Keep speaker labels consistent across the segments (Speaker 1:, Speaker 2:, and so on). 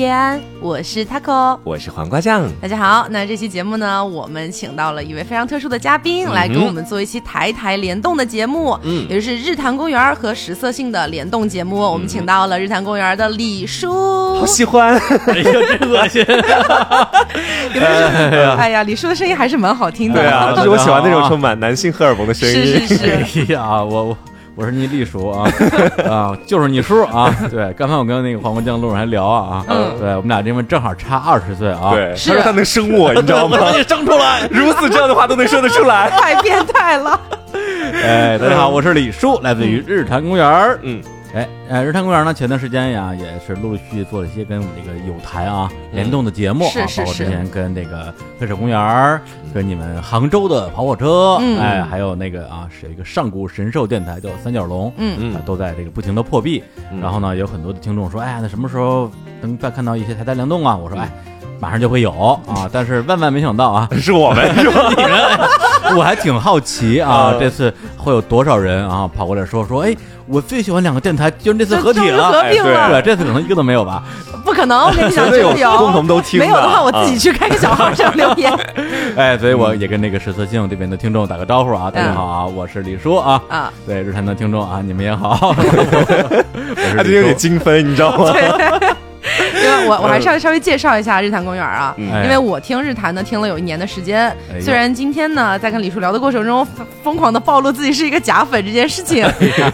Speaker 1: 叶安，我是 Taco，
Speaker 2: 我是黄瓜酱。
Speaker 1: 大家好，那这期节目呢，我们请到了一位非常特殊的嘉宾，来跟我们做一期台台联动的节目，嗯，也就是日坛公园和食色性的联动节目。我们请到了日坛公园的李叔，
Speaker 2: 好喜欢，
Speaker 3: 哎呀，真恶心！
Speaker 1: 哎呀，李叔的声音还是蛮好听的，
Speaker 2: 对啊，就是我喜欢那种充满男性荷尔蒙的声音。
Speaker 1: 是是是，
Speaker 3: 哎呀，我我。我是你李叔啊 啊，就是你叔啊！对，刚才我跟那个黄瓜酱路上还聊啊啊，对我们俩这边正好差二十岁啊，
Speaker 2: 对，他说他能生我，你知道吗？
Speaker 3: 你生出来，
Speaker 2: 如此这样的话都能说得出来，
Speaker 1: 太变态了。
Speaker 3: 哎，大家好，我是李叔，来自于日坛公园嗯。哎，呃，日坛公园呢，前段时间呀，也是陆陆续续做了一些跟我们这个有台啊联动的节目
Speaker 1: 啊，
Speaker 3: 包括之前跟那个黑水公园，跟你们杭州的跑火车，哎，还有那个啊，是一个上古神兽电台叫三角龙，嗯嗯，都在这个不停的破壁。然后呢，有很多的听众说，哎呀，那什么时候能再看到一些台台联动啊？我说，哎，马上就会有啊。但是万万没想到啊，
Speaker 2: 是我们，是吧？
Speaker 3: 你们，我还挺好奇啊，这次会有多少人啊跑过来说说，哎。我最喜欢两个电台，就是这次合体了，
Speaker 1: 合并了。
Speaker 3: 对，这次可能一个都没有吧？
Speaker 1: 不可能，我跟你讲，
Speaker 2: 有共同都听。
Speaker 1: 没有的话，我自己去开个小号上留言。
Speaker 3: 哎，所以我也跟那个实测性这边的听众打个招呼啊，大家好啊，我是李叔啊。啊，对，日坛的听众啊，你们也好。
Speaker 2: 我是有点精分，你知道吗？
Speaker 1: 我我还是要稍微介绍一下日坛公园啊，因为我听日坛呢听了有一年的时间，虽然今天呢在跟李叔聊的过程中疯狂的暴露自己是一个假粉这件事情，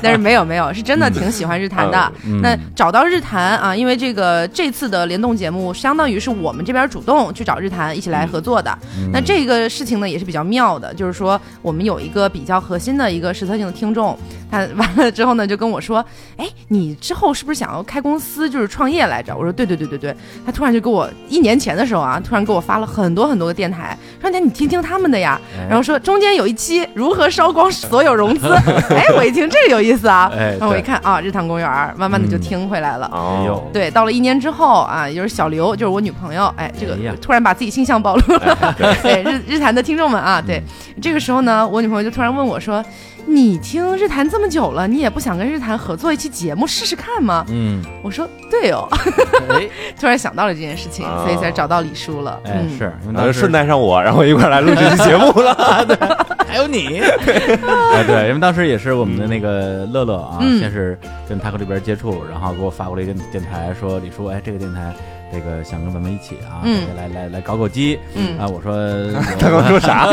Speaker 1: 但是没有没有是真的挺喜欢日坛的。那找到日坛啊，因为这个这次的联动节目相当于是我们这边主动去找日坛一起来合作的。那这个事情呢也是比较妙的，就是说我们有一个比较核心的一个实测性的听众，他完了之后呢就跟我说，哎，你之后是不是想要开公司就是创业来着？我说对对对对对，他突然就给我一年前的时候啊，突然给我发了很多很多个电台，说你你听听他们的呀，然后说中间有一期如何烧光所有融资，哎，我一听这个有意思啊，然后我一看啊，日坛公园，慢慢的就听回来了。哦，对，到了一年之后啊，也就是小刘，就是我女朋友，哎，这个突然把自己形象暴露了，对日日坛的听众们啊，对，这个时候呢，我女朋友就突然问我说。你听日坛这么久了，你也不想跟日坛合作一期节目试试看吗？嗯，我说对哦，突然想到了这件事情，所以才找到李叔了。
Speaker 3: 哎，是，
Speaker 2: 然后顺带上我，然后一块来录这期节目了。
Speaker 3: 对，还有你。哎，对，因为当时也是我们的那个乐乐啊，先是跟他和这边接触，然后给我发过来一个电台，说李叔，哎，这个电台。这个想跟咱们一起啊，来来来搞搞基，嗯啊，我说
Speaker 2: 他刚说啥？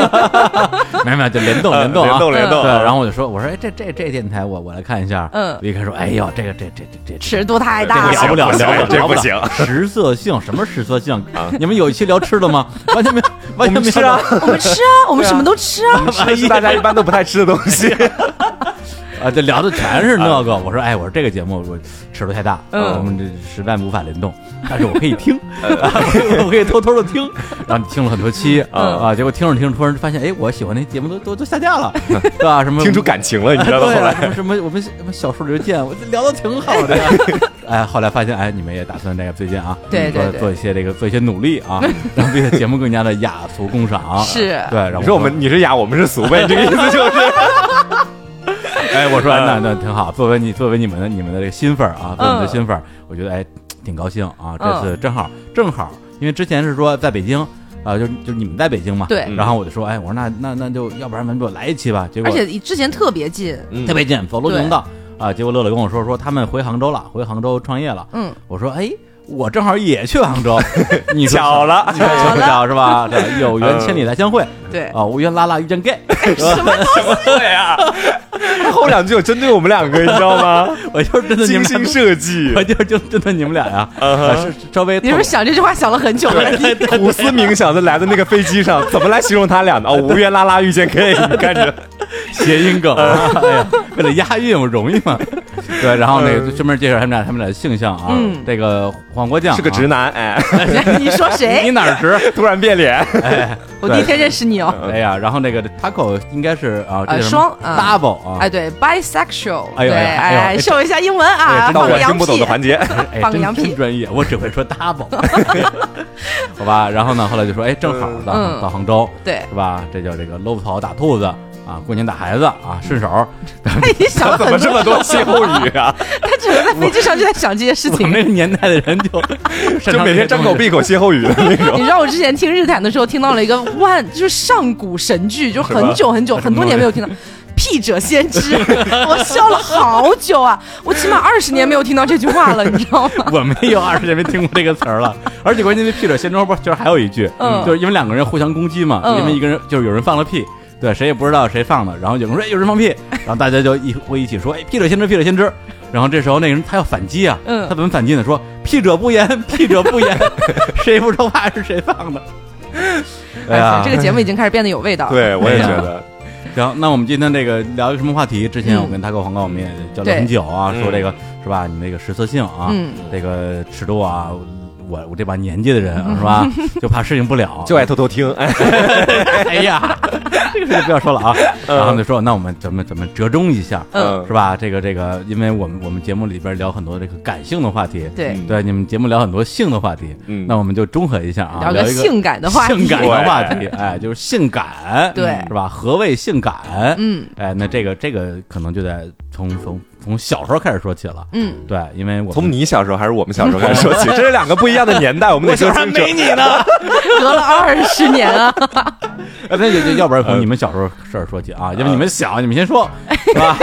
Speaker 3: 没有没有，就联动 联动
Speaker 2: 联动联动。
Speaker 3: 对，然后我就说，我说哎，这这这电台我我来看一下。嗯，离开说，哎呦，这个这这这这
Speaker 1: 尺度太大，
Speaker 3: 聊不了聊不了，
Speaker 2: 这不行。
Speaker 3: 食色性什么食色性？你们有一期聊吃的吗？完全没有，完全没
Speaker 2: 吃啊，
Speaker 1: 我们吃啊，我们什么都吃啊，
Speaker 2: 吃大家一般都不太吃的东西。
Speaker 3: 啊，这聊的全是那个。我说，哎，我说这个节目我尺度太大，我们这实在无法联动。但是我可以 听，我可以偷偷的听。然后你听了很多期啊啊，结果听着听着，突然发现，哎，我喜欢那节目都都都下架了，对吧？什么
Speaker 2: 听出感情了，你知道吗？后
Speaker 3: 来什么我们什么小树林见，我聊的挺好的呀。哎，后来发现，哎，你们也打算这个最近啊，
Speaker 1: 对
Speaker 3: 做做一些这个做一些努力啊，让这个节目更加的雅俗共赏。
Speaker 1: 是，
Speaker 3: 对。然后
Speaker 2: 你说我们你是雅，我们是俗呗？这个意思就是。
Speaker 3: 哎，我说那那挺好，作为你作为你们的你们的这个新粉儿啊，作为你的新粉儿，我觉得哎挺高兴啊，这次正好正好，因为之前是说在北京啊，就就你们在北京嘛，
Speaker 1: 对，
Speaker 3: 然后我就说，哎，我说那那那就要不然咱们就来一期吧，结果
Speaker 1: 而且之前特别近，
Speaker 3: 特别近，走路就能到。啊，结果乐乐跟我说说他们回杭州了，回杭州创业了，嗯，我说哎。我正好也去杭州，你
Speaker 2: 巧了，
Speaker 3: 巧不巧是吧？对，有缘千里来相会。
Speaker 1: 对
Speaker 3: 啊，无缘拉拉遇见 gay，
Speaker 1: 什么什么
Speaker 2: 对啊？后两句有针对我们两个，你知道吗？
Speaker 3: 我就是针对
Speaker 2: 精心设计，
Speaker 3: 我就是就针对你们俩呀。是稍微，
Speaker 1: 你是不是想这句话想了很久了？
Speaker 2: 苦思冥想的来的那个飞机上，怎么来形容他俩呢？哦，无缘拉拉遇见 gay，你看着
Speaker 3: 谐音梗，哎呀，为了押韵，我容易吗？对，然后那个专门介绍他们俩，他们俩的性向啊。这个黄瓜酱
Speaker 2: 是个直男，哎
Speaker 1: 你说谁？
Speaker 3: 你哪儿直？
Speaker 2: 突然变脸，
Speaker 3: 哎，
Speaker 1: 我第一天认识你哦。
Speaker 3: 哎呀，然后那个 taco 应该是啊，
Speaker 1: 双
Speaker 3: double 啊，
Speaker 1: 哎，对，bisexual，
Speaker 3: 哎呦，
Speaker 1: 哎，秀一下英文啊，
Speaker 2: 放个听不懂的环节，
Speaker 1: 放个羊屁，
Speaker 3: 专业，我只会说 double，好吧。然后呢，后来就说，哎，正好到到杭州，
Speaker 1: 对，
Speaker 3: 是吧？这叫这个搂草打兔子。啊，过年打孩子啊，顺手。
Speaker 1: 你想
Speaker 2: 怎么这么多歇后语啊？
Speaker 1: 他只能在飞机上就在想这些事情。
Speaker 3: 我们那个年代的人就
Speaker 2: 就每天张口闭口歇后语的那种。
Speaker 1: 你知道我之前听日坛的时候听到了一个万，就是上古神剧，就很久很久很多年没有听到。屁者先知，我笑了好久啊！我起码二十年没有听到这句话了，你知道吗？
Speaker 3: 我没有二十年没听过这个词儿了，而且关键是屁者先知后边就是还有一句，嗯，就是因为两个人互相攻击嘛，因为一个人就是有人放了屁，对，谁也不知道谁放的，然后有人说哎有人放屁，然后大家就一会一起说，哎，屁者先知，屁者先知，然后这时候那个人他要反击啊，嗯，他怎么反击呢？说屁者不言，屁者不言，谁不说话是谁放的？
Speaker 1: 哎呀，这个节目已经开始变得有味道，
Speaker 2: 对我也觉 得。
Speaker 3: 行，那我们今天这个聊一个什么话题？之前我跟他哥黄哥我们也交流很久啊，说这个是吧？你那个实色性啊，这个尺度啊。我我这把年纪的人是吧，就怕适应不了，
Speaker 2: 就爱偷偷听。
Speaker 3: 哎呀，这个事就不要说了啊。然后就说，那我们怎么怎么折中一下，嗯，是吧？这个这个，因为我们我们节目里边聊很多这个感性的话题，
Speaker 1: 对
Speaker 3: 对，你们节目聊很多性的话题，嗯，那我们就中和一下啊，
Speaker 1: 聊个性感的话
Speaker 3: 题，性感的话题，哎，就是性感，
Speaker 1: 对，
Speaker 3: 是吧？何谓性感？嗯，哎，那这个这个可能就得从从。从小时候开始说起了，嗯，对，因为我
Speaker 2: 从你小时候还是我们小时候开始说起，这是两个不一样的年代，我们得说清楚。
Speaker 3: 没你呢，
Speaker 1: 隔了二十年啊！
Speaker 3: 那就要不然从你们小时候事儿说起啊，要不你们小，你们先说，是吧？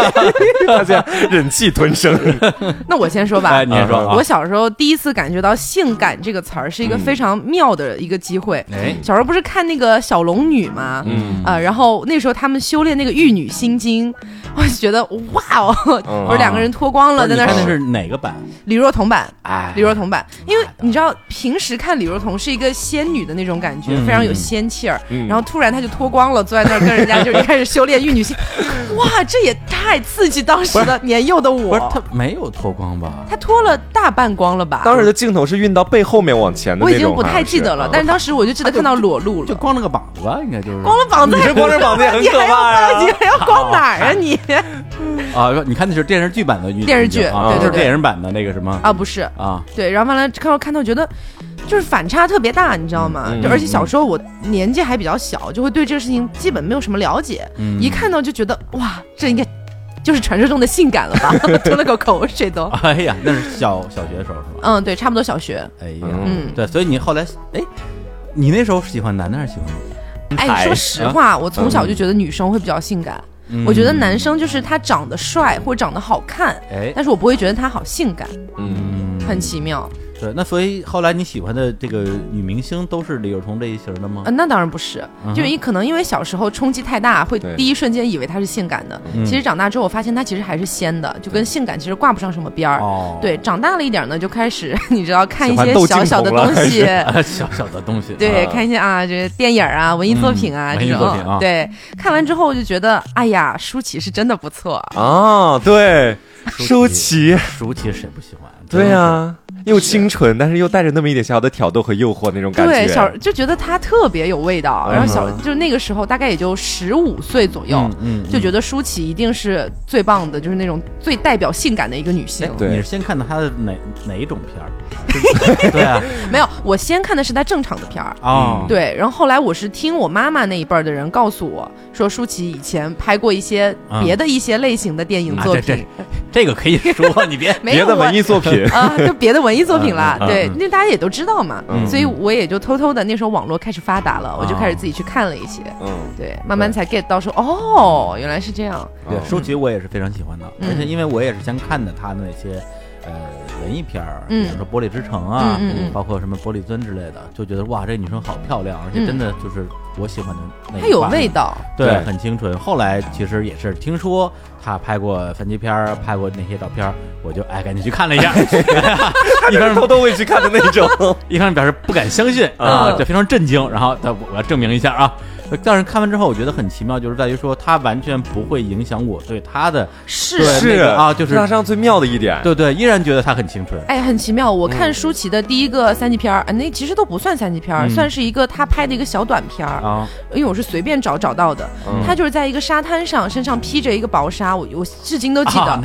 Speaker 2: 大家忍气吞声。
Speaker 1: 那我先说吧，
Speaker 3: 哎，你先说。
Speaker 1: 我小时候第一次感觉到“性感”这个词儿是一个非常妙的一个机会。哎，小时候不是看那个小龙女吗？嗯啊，然后那时候他们修炼那个玉女心经，我就觉得哇哦。不是两个人脱光了在那。
Speaker 3: 看的是哪个版？
Speaker 1: 李若彤版。哎，李若彤版，因为你知道平时看李若彤是一个仙女的那种感觉，非常有仙气儿。然后突然她就脱光了，坐在那儿跟人家就开始修炼玉女心。哇，这也太刺激当时的年幼的我。
Speaker 3: 不是她没有脱光吧？
Speaker 1: 她脱了大半光了吧？
Speaker 2: 当时的镜头是运到背后面往前的
Speaker 1: 我已经不太记得了，但是当时我就记得看到裸露了，
Speaker 3: 就光了个膀子吧，应该就是。
Speaker 1: 光了膀子，
Speaker 2: 你这光着膀子也很可
Speaker 1: 怕呀！你还要光哪儿啊你？
Speaker 3: 啊，你看的是电视剧版的
Speaker 1: 电视剧，对
Speaker 3: 对对，电影版的那个什么
Speaker 1: 啊？不是啊，对，然后完了看到看到觉得就是反差特别大，你知道吗？就而且小时候我年纪还比较小，就会对这个事情基本没有什么了解，一看到就觉得哇，这应该就是传说中的性感了吧？吞了口口水都。
Speaker 3: 哎呀，那是小小学的时候是吧？
Speaker 1: 嗯，对，差不多小学。
Speaker 3: 哎呀，嗯，对，所以你后来哎，你那时候喜欢男的还是喜欢女
Speaker 1: 的？哎，说实话，我从小就觉得女生会比较性感。我觉得男生就是他长得帅或者长得好看，哎，但是我不会觉得他好性感，嗯，很奇妙。
Speaker 3: 对，那所以后来你喜欢的这个女明星都是李若彤这一型的吗？
Speaker 1: 那当然不是，就因可能因为小时候冲击太大，会第一瞬间以为她是性感的。其实长大之后，我发现她其实还是仙的，就跟性感其实挂不上什么边儿。哦，对，长大了一点呢，就开始 你知道看一些 小小的东西，
Speaker 3: 小小的东西，
Speaker 1: 对，看一些啊，这电影啊，文艺作品啊这种。对，看完之后就觉得，哎呀，舒淇是真的不错
Speaker 2: 啊。对，舒淇，
Speaker 3: 舒淇谁不喜欢？
Speaker 2: 对呀。又清纯，但是又带着那么一点小小的挑逗和诱惑那种感觉。
Speaker 1: 对，小就觉得他特别有味道。然后小就那个时候大概也就十五岁左右，嗯，就觉得舒淇一定是最棒的，就是那种最代表性感的一个女性。
Speaker 3: 你是先看的她的哪哪一种片儿？对啊，
Speaker 1: 没有，我先看的是她正常的片儿啊。对，然后后来我是听我妈妈那一辈儿的人告诉我说，舒淇以前拍过一些别的一些类型的电影作品。
Speaker 3: 这个可以说，你别
Speaker 2: 别的文艺作品
Speaker 1: 啊，就别的文艺作品了。对，那大家也都知道嘛，所以我也就偷偷的，那时候网络开始发达了，我就开始自己去看了一些。嗯，对，慢慢才 get 到说，哦，原来是这样。
Speaker 3: 对，舒淇我也是非常喜欢的，而且因为我也是先看的他的那些。呃，文艺片儿，比如说《玻璃之城》啊，包括什么《玻璃樽》之类的，就觉得哇，这女生好漂亮，而且真的就是我喜欢的那。
Speaker 1: 她有味道，
Speaker 3: 对，很清纯。后来其实也是听说她拍过三级片儿，拍过那些照片，我就哎赶紧去看了一下，
Speaker 2: 一开始偷偷会去看的那种，
Speaker 3: 一开始表示不敢相信啊，就非常震惊，然后他我要证明一下啊。但是看完之后，我觉得很奇妙，就是在于说，它完全不会影响我对他的
Speaker 1: 是
Speaker 2: 是
Speaker 3: 啊，就是
Speaker 2: 上上最妙的一点，
Speaker 3: 对对，依然觉得他很青春。
Speaker 1: 哎，很奇妙。我看舒淇的第一个三级片儿，那其实都不算三级片儿，算是一个他拍的一个小短片儿啊。因为我是随便找找到的，他就是在一个沙滩上，身上披着一个薄纱，我我至今都记得。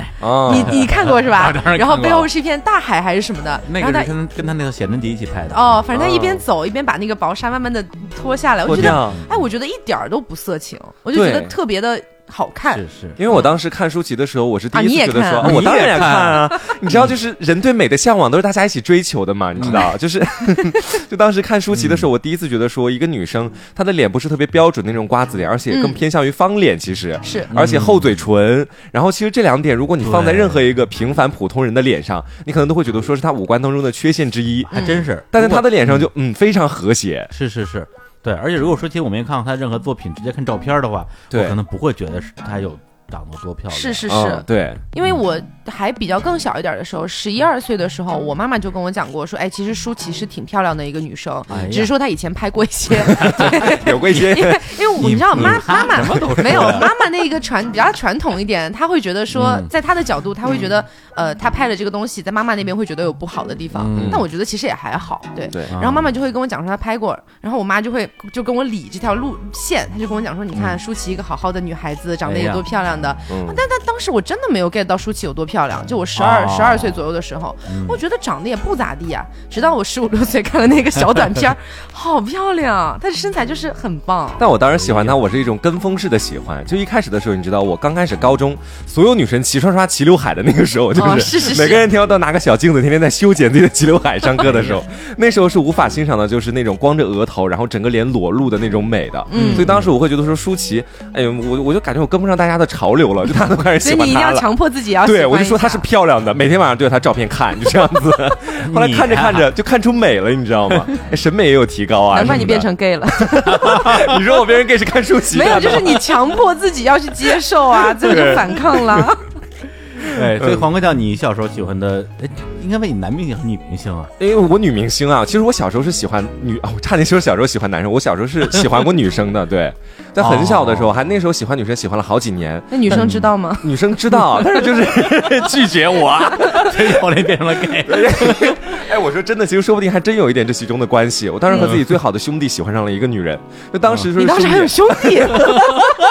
Speaker 1: 你你看过是吧？然后背后是一片大海还是什么的？
Speaker 3: 那个跟跟他那个写真集一起拍的。
Speaker 1: 哦，反正他一边走一边把那个薄纱慢慢的脱下来，我觉得，哎，我觉得。觉得一点儿都不色情，我就觉得特别的。好看。
Speaker 3: 是是，
Speaker 2: 因为我当时看舒淇的时候，我是第一次觉得说，
Speaker 3: 我
Speaker 2: 当然也看啊。你知道，就是人对美的向往都是大家一起追求的嘛？你知道，就是 就当时看舒淇的时候，我第一次觉得说，一个女生她的脸不是特别标准那种瓜子脸，而且更偏向于方脸，其实。
Speaker 1: 是，
Speaker 2: 而且厚嘴唇。然后其实这两点，如果你放在任何一个平凡普通人的脸上，你可能都会觉得说是她五官当中的缺陷之一，
Speaker 3: 还真是。
Speaker 2: 但在她的脸上就嗯非常和谐，
Speaker 3: 是是是，对。而且如果说其实我没看过她任何作品，直接看照片的话，我可能不会觉得是她有。长得多漂亮！
Speaker 1: 是是是，
Speaker 2: 对，
Speaker 1: 因为我还比较更小一点的时候，十一二岁的时候，我妈妈就跟我讲过，说，哎，其实舒淇是挺漂亮的一个女生，只是说她以前拍过一些，
Speaker 2: 有过一些，
Speaker 1: 因为因为你知道，妈妈妈没有 妈妈那个传比较传统一点，她会觉得说，在她的角度，她会觉得，呃，她拍的这个东西在妈妈那边会觉得有不好的地方，但我觉得其实也还好，对。
Speaker 2: 对。
Speaker 1: 然后妈妈就会跟我讲说她拍过，然后我妈就会就跟我理这条路线，她就跟我讲说，你看舒淇一个好好的女孩子，长得也多漂亮的，但但。当时我真的没有 get 到舒淇有多漂亮，就我十二十二岁左右的时候，我觉得长得也不咋地啊。直到我十五六岁看了那个小短片，好漂亮，她的身材就是很棒。
Speaker 2: 但我当时喜欢她，我是一种跟风式的喜欢。就一开始的时候，你知道，我刚开始高中，所有女生齐刷刷齐刘海的那个时候，就是每个人天天都拿个小镜子，天天在修剪自己的齐刘海。上课的时候，那时候是无法欣赏的，就是那种光着额头，然后整个脸裸露的那种美的。嗯，所以当时我会觉得说舒淇，哎呦，我我就感觉我跟不上大家的潮流了，就大家都开始。
Speaker 1: 所以你一定要强迫自己要
Speaker 2: 对，我就说她是漂亮的，每天晚上对着她照片看，就这样子。后来看着看着就看出美了，你知道吗？审美也有提高啊。
Speaker 1: 难怪你变成 gay 了。
Speaker 2: 你说我变成 gay 是看书籍？
Speaker 1: 没有，就是你强迫自己要去接受啊，最后就反抗了。
Speaker 3: 对，所以黄哥叫你小时候喜欢的，哎，应该问你男明星还是女明星啊？
Speaker 2: 因为我女明星啊，其实我小时候是喜欢女，哦，差点说小时候喜欢男生，我小时候是喜欢过女生的，对。在很小的时候，还那时候喜欢女生，喜欢了好几年。
Speaker 1: 那女生知道吗？
Speaker 2: 女生知道，但是就是 拒绝我，
Speaker 3: 所以后来变成了 gay。
Speaker 2: 哎，我说真的，其实说不定还真有一点这其中的关系。我当时和自己最好的兄弟喜欢上了一个女人，就当时说
Speaker 1: 你当时还有兄弟，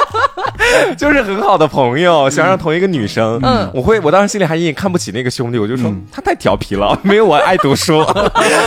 Speaker 2: 就是很好的朋友，想让同一个女生。嗯，我会，我当时心里还隐隐看不起那个兄弟，我就说他太调皮了，没有我爱读书。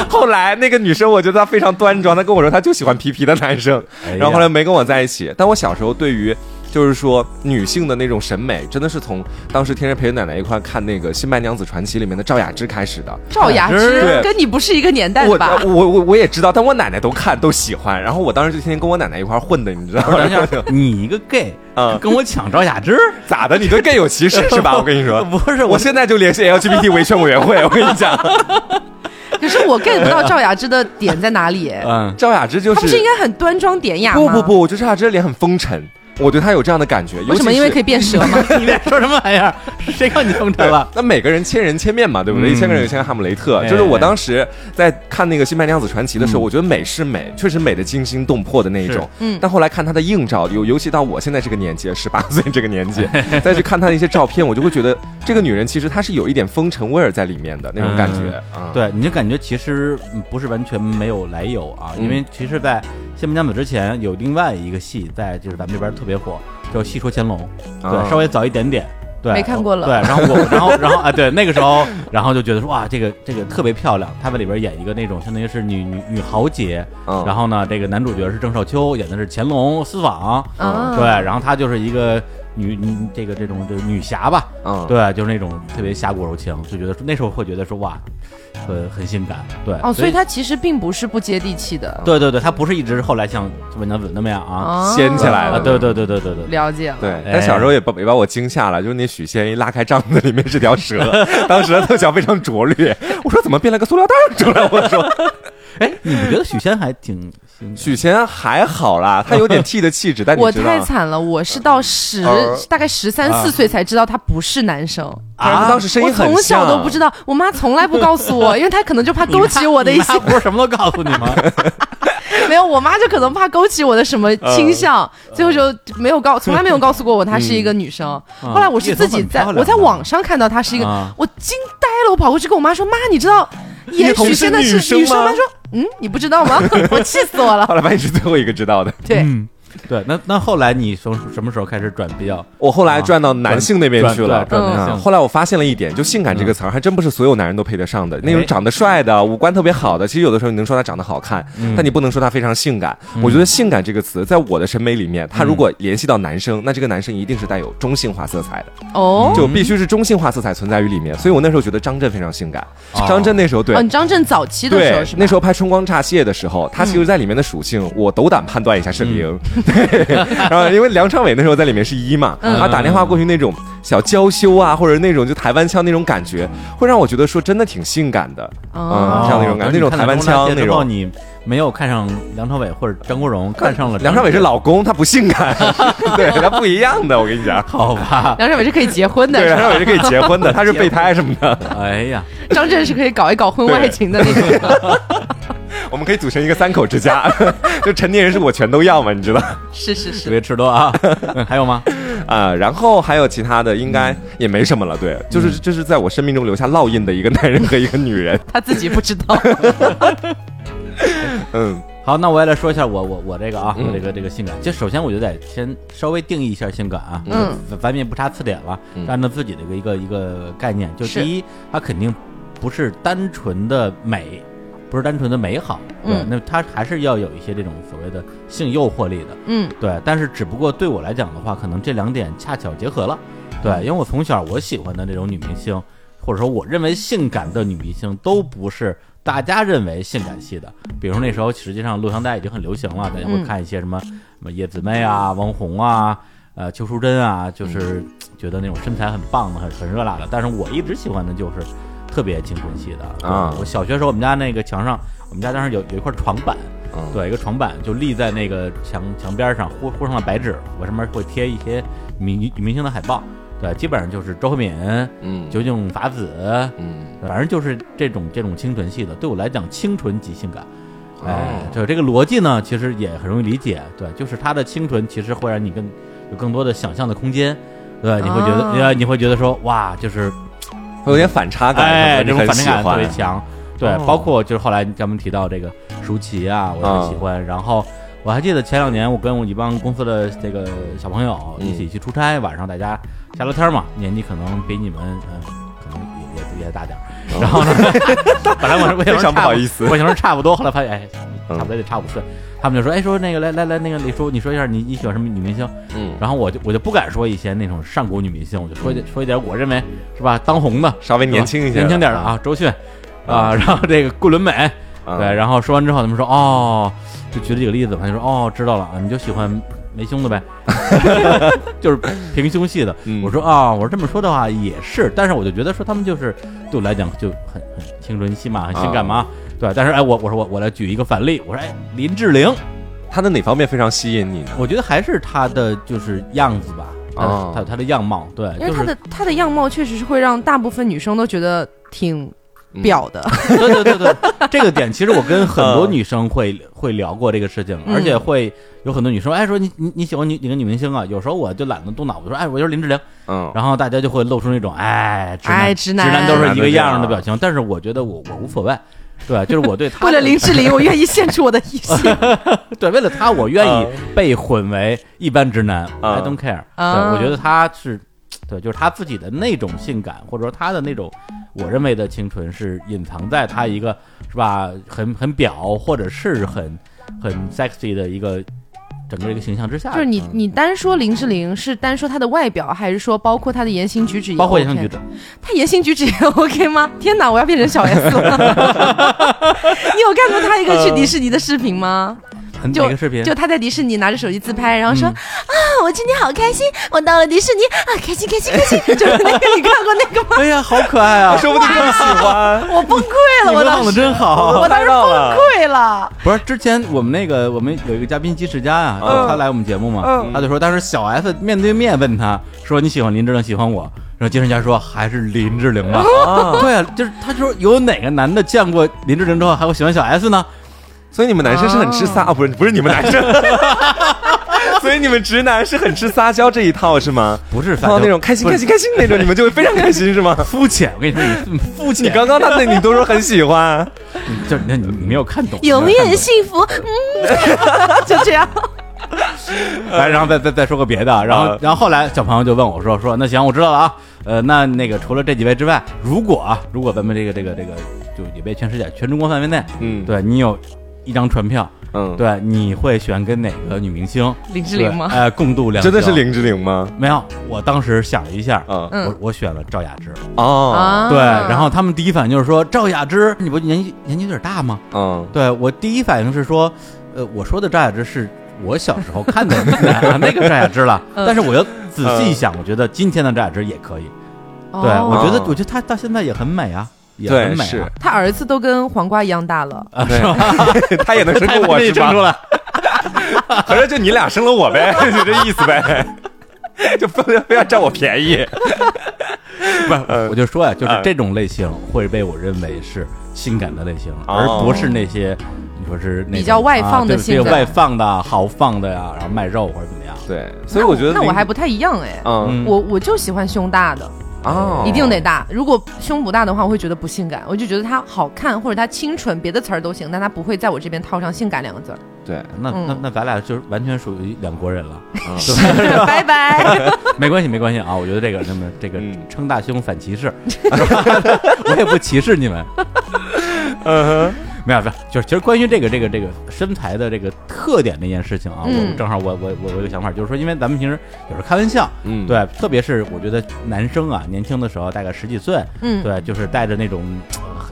Speaker 2: 后来那个女生，我觉得她非常端庄，她跟我说她就喜欢皮皮的男生，然后后来没跟我在一起。但我小时候对于，就是说女性的那种审美，真的是从当时天天陪着奶奶一块看那个《新白娘子传奇》里面的赵雅芝开始的。
Speaker 1: 赵雅芝跟你不是一个年代吧？
Speaker 2: 我我我也知道，但我奶奶都看都喜欢。然后我当时就天天跟我奶奶一块混的，你知道吗？
Speaker 3: 你一个 gay 啊，跟我抢赵雅芝，
Speaker 2: 咋的？你对 gay 有歧视是吧？我跟你说，
Speaker 3: 不是，
Speaker 2: 我现在就联系 LGBT 维权委员会。我跟你讲。
Speaker 1: 可是我 get 不到赵雅芝的点在哪里？
Speaker 2: 嗯，赵雅芝就是，
Speaker 1: 她不是应该很端庄典雅
Speaker 2: 吗？不不不，我觉得赵雅芝的脸很风尘。我对他有这样的感觉，
Speaker 1: 为什么？因为可以变蛇吗？
Speaker 3: 你在说什么玩意儿？谁告你风尘了？
Speaker 2: 那每个人千人千面嘛，对不对？一千个人有一千个哈姆雷特。就是我当时在看那个《新白娘子传奇》的时候，我觉得美是美，确实美的惊心动魄的那一种。嗯。但后来看他的硬照，尤尤其到我现在这个年纪，十八岁这个年纪，再去看他的一些照片，我就会觉得这个女人其实她是有一点风尘味儿在里面的那种感觉。
Speaker 3: 对，你就感觉其实不是完全没有来由啊，因为其实，在《新白娘子》之前有另外一个戏，在就是咱们这边特别火。叫《戏说乾隆，对，稍微早一点点，对，
Speaker 1: 没看过了，
Speaker 3: 对，然后我，然后，然后啊，对，那个时候，然后就觉得说，哇，这个这个特别漂亮，她在里边演一个那种相当于是女女女豪杰，然后呢，这个男主角是郑少秋，演的是乾隆私访，对，然后他就是一个。女女这个这种就女侠吧，嗯，对，就是那种特别侠骨柔情，就觉得那时候会觉得说哇，很很性感，对，
Speaker 1: 哦，所以她其实并不是不接地气的，
Speaker 3: 对对对，她不是一直后来像温娘子那么样啊，
Speaker 2: 掀起来了，
Speaker 3: 对对对对对对，
Speaker 1: 了解，
Speaker 2: 对，但小时候也把也把我惊吓了，就是那许仙一拉开帐子，里面是条蛇，当时的特效非常拙劣，我说怎么变了个塑料袋出来？我说，
Speaker 3: 哎，你们觉得许仙还挺？
Speaker 2: 许仙还好啦，他有点 T 的气质，但
Speaker 1: 我太惨了，我是到十大概十三四岁才知道他不是男生
Speaker 2: 啊。当时声音很
Speaker 1: 像，从小都不知道，我妈从来不告诉我，因为她可能就怕勾起我的一些。
Speaker 3: 不是什么都告诉你吗？
Speaker 1: 没有，我妈就可能怕勾起我的什么倾向，最后就没有告，从来没有告诉过我她是一个女生。后来我是自己在我在网上看到她是一个，我惊呆了，我跑过去跟我妈说：“妈，你知道 演许真的是女生吗？”说。嗯，你不知道吗？我气死我了。
Speaker 2: 后来发现是最后一个知道的。
Speaker 1: 对，
Speaker 3: 对，那那后来你从什么时候开始转比较？
Speaker 2: 我后来转到男性那边去了。
Speaker 3: 转男性。
Speaker 2: 后来我发现了一点，就性感这个词儿，还真不是所有男人都配得上的。那种长得帅的、五官特别好的，其实有的时候你能说他长得好看，但你不能说他非常性感。我觉得性感这个词，在我的审美里面，他如果联系到男生，那这个男生一定是带有中性化色彩的。哦，就必须是中性化色彩存在于里面。所以我那时候觉得张震非常性感。张震那时候对，
Speaker 1: 嗯，张震早期的时候是
Speaker 2: 那时候拍《春光乍泄》的时候，他其实在里面的属性，我斗胆判断一下是零。对，然后因为梁朝伟那时候在里面是一嘛，他打电话过去那种小娇羞啊，或者那种就台湾腔那种感觉，会让我觉得说真的挺性感的，嗯，这样那种感觉，那种台湾腔那种。
Speaker 3: 你没有看上梁朝伟或者张国荣，看上了
Speaker 2: 梁朝伟是老公，他不性感，对他不一样的，我跟你讲，
Speaker 3: 好吧？
Speaker 1: 梁朝伟是可以结婚的，
Speaker 2: 对，梁朝伟是可以结婚的，他是备胎 什么的。
Speaker 3: 哎呀，
Speaker 1: 张震是可以搞一搞婚外情的那种。
Speaker 2: 我们可以组成一个三口之家，就成年人是我全都要嘛，你知道？
Speaker 1: 是是是，
Speaker 3: 别吃多啊！还有吗？
Speaker 2: 啊，然后还有其他的，应该也没什么了。对，就是这是在我生命中留下烙印的一个男人和一个女人，
Speaker 1: 他自己不知道。
Speaker 2: 嗯，
Speaker 3: 好，那我也来说一下我我我这个啊，我这个这个性感。就首先我就得先稍微定义一下性感啊，嗯，咱们也不查词典了，按照自己的一个一个一个概念，就第一，它肯定不是单纯的美。不是单纯的美好，对，那它还是要有一些这种所谓的性诱惑力的，
Speaker 1: 嗯，
Speaker 3: 对。但是只不过对我来讲的话，可能这两点恰巧结合了，对，因为我从小我喜欢的那种女明星，或者说我认为性感的女明星，都不是大家认为性感系的。比如说那时候实际上录像带已经很流行了，大家会看一些什么什么叶子妹啊、王红啊、呃邱淑贞啊，就是觉得那种身材很棒的、很很热辣的。但是我一直喜欢的就是。特别青春系的。啊！我小学时候，我们家那个墙上，我们家当时有有一块床板，对，一个床板就立在那个墙墙边上，糊糊上了白纸，我上面会贴一些明女明星的海报，对，基本上就是周慧敏，嗯，酒井法子，嗯，反正就是这种这种清纯系的，对我来讲，清纯即性感，哎，就这个逻辑呢，其实也很容易理解，对，就是他的清纯其实会让你更有更多的想象的空间，对，你会觉得，呃，你会觉得说，哇，就是。
Speaker 2: 有点反差感，
Speaker 3: 哎，这种反差感特别强。对，包括就是后来咱们提到这个舒淇啊，我很喜欢。然后我还记得前两年，我跟我一帮公司的这个小朋友一起去出差，晚上大家瞎聊天嘛，年纪可能比你们嗯，可能也也也大点儿。然后呢，本来我我
Speaker 2: 也想不好意思，
Speaker 3: 我想说差不多，后来发现哎，差不多得差五岁。他们就说：“哎，说那个来来来，那个李叔，你说一下你你喜欢什么女明星？”嗯，然后我就我就不敢说一些那种上古女明星，我就说说一点我认为是吧当红的，
Speaker 2: 稍微年轻一些、
Speaker 3: 年轻点的啊，周迅啊，然后这个顾伦美，对，然后说完之后，他们说：“哦，就举了几个例子，他就说：哦，知道了啊，你就喜欢没胸的呗，就是平胸系的。”我说：“啊，我说这么说的话也是，但是我就觉得说他们就是对我来讲就很很青春期嘛，很性感嘛。”对，但是哎，我我说我我来举一个反例，我说哎，林志玲，
Speaker 2: 她的哪方面非常吸引你呢？
Speaker 3: 我觉得还是她的就是样子吧，啊，她她的样貌，对，
Speaker 1: 因为她的她的样貌确实是会让大部分女生都觉得挺。表的，
Speaker 3: 对对对对，这个点其实我跟很多女生会会聊过这个事情，而且会有很多女生哎说你你你喜欢你哪个女明星啊？有时候我就懒得动脑子说哎我就是林志玲，嗯，然后大家就会露出那种哎直男
Speaker 1: 直
Speaker 3: 男。都是一个样的表情，但是我觉得我我无所谓，对，就是我对他
Speaker 1: 为了林志玲我愿意献出我的一切，
Speaker 3: 对，为了他我愿意被混为一般直男，I don't care，对，我觉得他是。对，就是他自己的那种性感，或者说他的那种，我认为的清纯，是隐藏在他一个，是吧？很很表，或者是很很 sexy 的一个整个一个形象之下。
Speaker 1: 就是你你单说林志玲，是单说她的外表，还是说包括她的言行举止？
Speaker 3: 包括言行举止。
Speaker 1: 她言行举止也 OK 吗？天哪，我要变成小 S 了！你有看过她一个去迪士尼的视频吗？
Speaker 3: 就视频，
Speaker 1: 就他在迪士尼拿着手机自拍，然后说啊，我今天好开心，我到了迪士尼啊，开心开心开心，就是那个你看过那个吗？
Speaker 3: 哎呀，好可爱啊，
Speaker 2: 说不定更喜欢，
Speaker 1: 我崩溃了，我
Speaker 3: 当时。真好，
Speaker 1: 我当时崩溃了。
Speaker 3: 不是之前我们那个我们有一个嘉宾鸡世佳呀，他来我们节目嘛，他就说当时小 S 面对面问他说你喜欢林志玲喜欢我，然后金世佳说还是林志玲吧，对啊，就是他说有哪个男的见过林志玲之后还会喜欢小 S 呢？
Speaker 2: 所以你们男生是很吃撒啊？不是不是你们男生，所以你们直男是很吃撒娇这一套是吗？
Speaker 3: 不是，
Speaker 2: 看到那种开心开心开心那种，你们就会非常开心是吗？
Speaker 3: 肤浅，我跟你说你肤浅。
Speaker 2: 你刚刚他那你都说很喜欢，
Speaker 3: 就那你你没有看懂。
Speaker 1: 永远幸福，嗯，就这样。
Speaker 3: 来，然后再再再说个别的，然后然后后来小朋友就问我说说那行我知道了啊，呃，那那个除了这几位之外，如果啊，如果咱们这个这个这个就也被全世界全中国范围内，嗯，对你有一张船票。嗯，对，你会选跟哪个女明星？
Speaker 1: 林志玲吗？
Speaker 3: 哎，共度良
Speaker 2: 真的是林志玲吗？
Speaker 3: 没有，我当时想了一下，嗯，我我选了赵雅芝。哦，对，然后他们第一反应就是说赵雅芝，你不年纪年纪有点大吗？嗯，对我第一反应是说，呃，我说的赵雅芝是我小时候看的那个赵雅芝了，但是我又仔细一想，我觉得今天的赵雅芝也可以。对，我觉得，我觉得她到现在也很美啊。
Speaker 2: 对，是。
Speaker 1: 他儿子都跟黄瓜一样大了，
Speaker 3: 是吧？
Speaker 2: 他也能生出我，是
Speaker 3: 吧？出来，
Speaker 2: 反正就你俩生了我呗，就这意思呗，就非非要占我便宜。
Speaker 3: 不，我就说呀，就是这种类型会被我认为是性感的类型，而不是那些你说是那
Speaker 1: 比较外放的性
Speaker 3: 感、外放的豪放的呀，然后卖肉或者怎么样。
Speaker 2: 对，所以我觉得
Speaker 1: 那我还不太一样哎，嗯，我我就喜欢胸大的。哦，一定得大。如果胸不大的话，我会觉得不性感。我就觉得它好看，或者它清纯，别的词儿都行，但它不会在我这边套上性感两个字儿。
Speaker 3: 对，那那那咱俩就是完全属于两国人了。
Speaker 1: 拜 拜。
Speaker 3: 没关系，没关系啊。我觉得这个，那么这个称大胸反歧视，我也不歧视你们。嗯哼。没有，没有，就是其实关于这个这个这个身材的这个特点这件事情啊，我正好我我我有个想法，就是说，因为咱们平时有时候开玩笑，嗯，对，特别是我觉得男生啊，年轻的时候大概十几岁，嗯，对，就是带着那种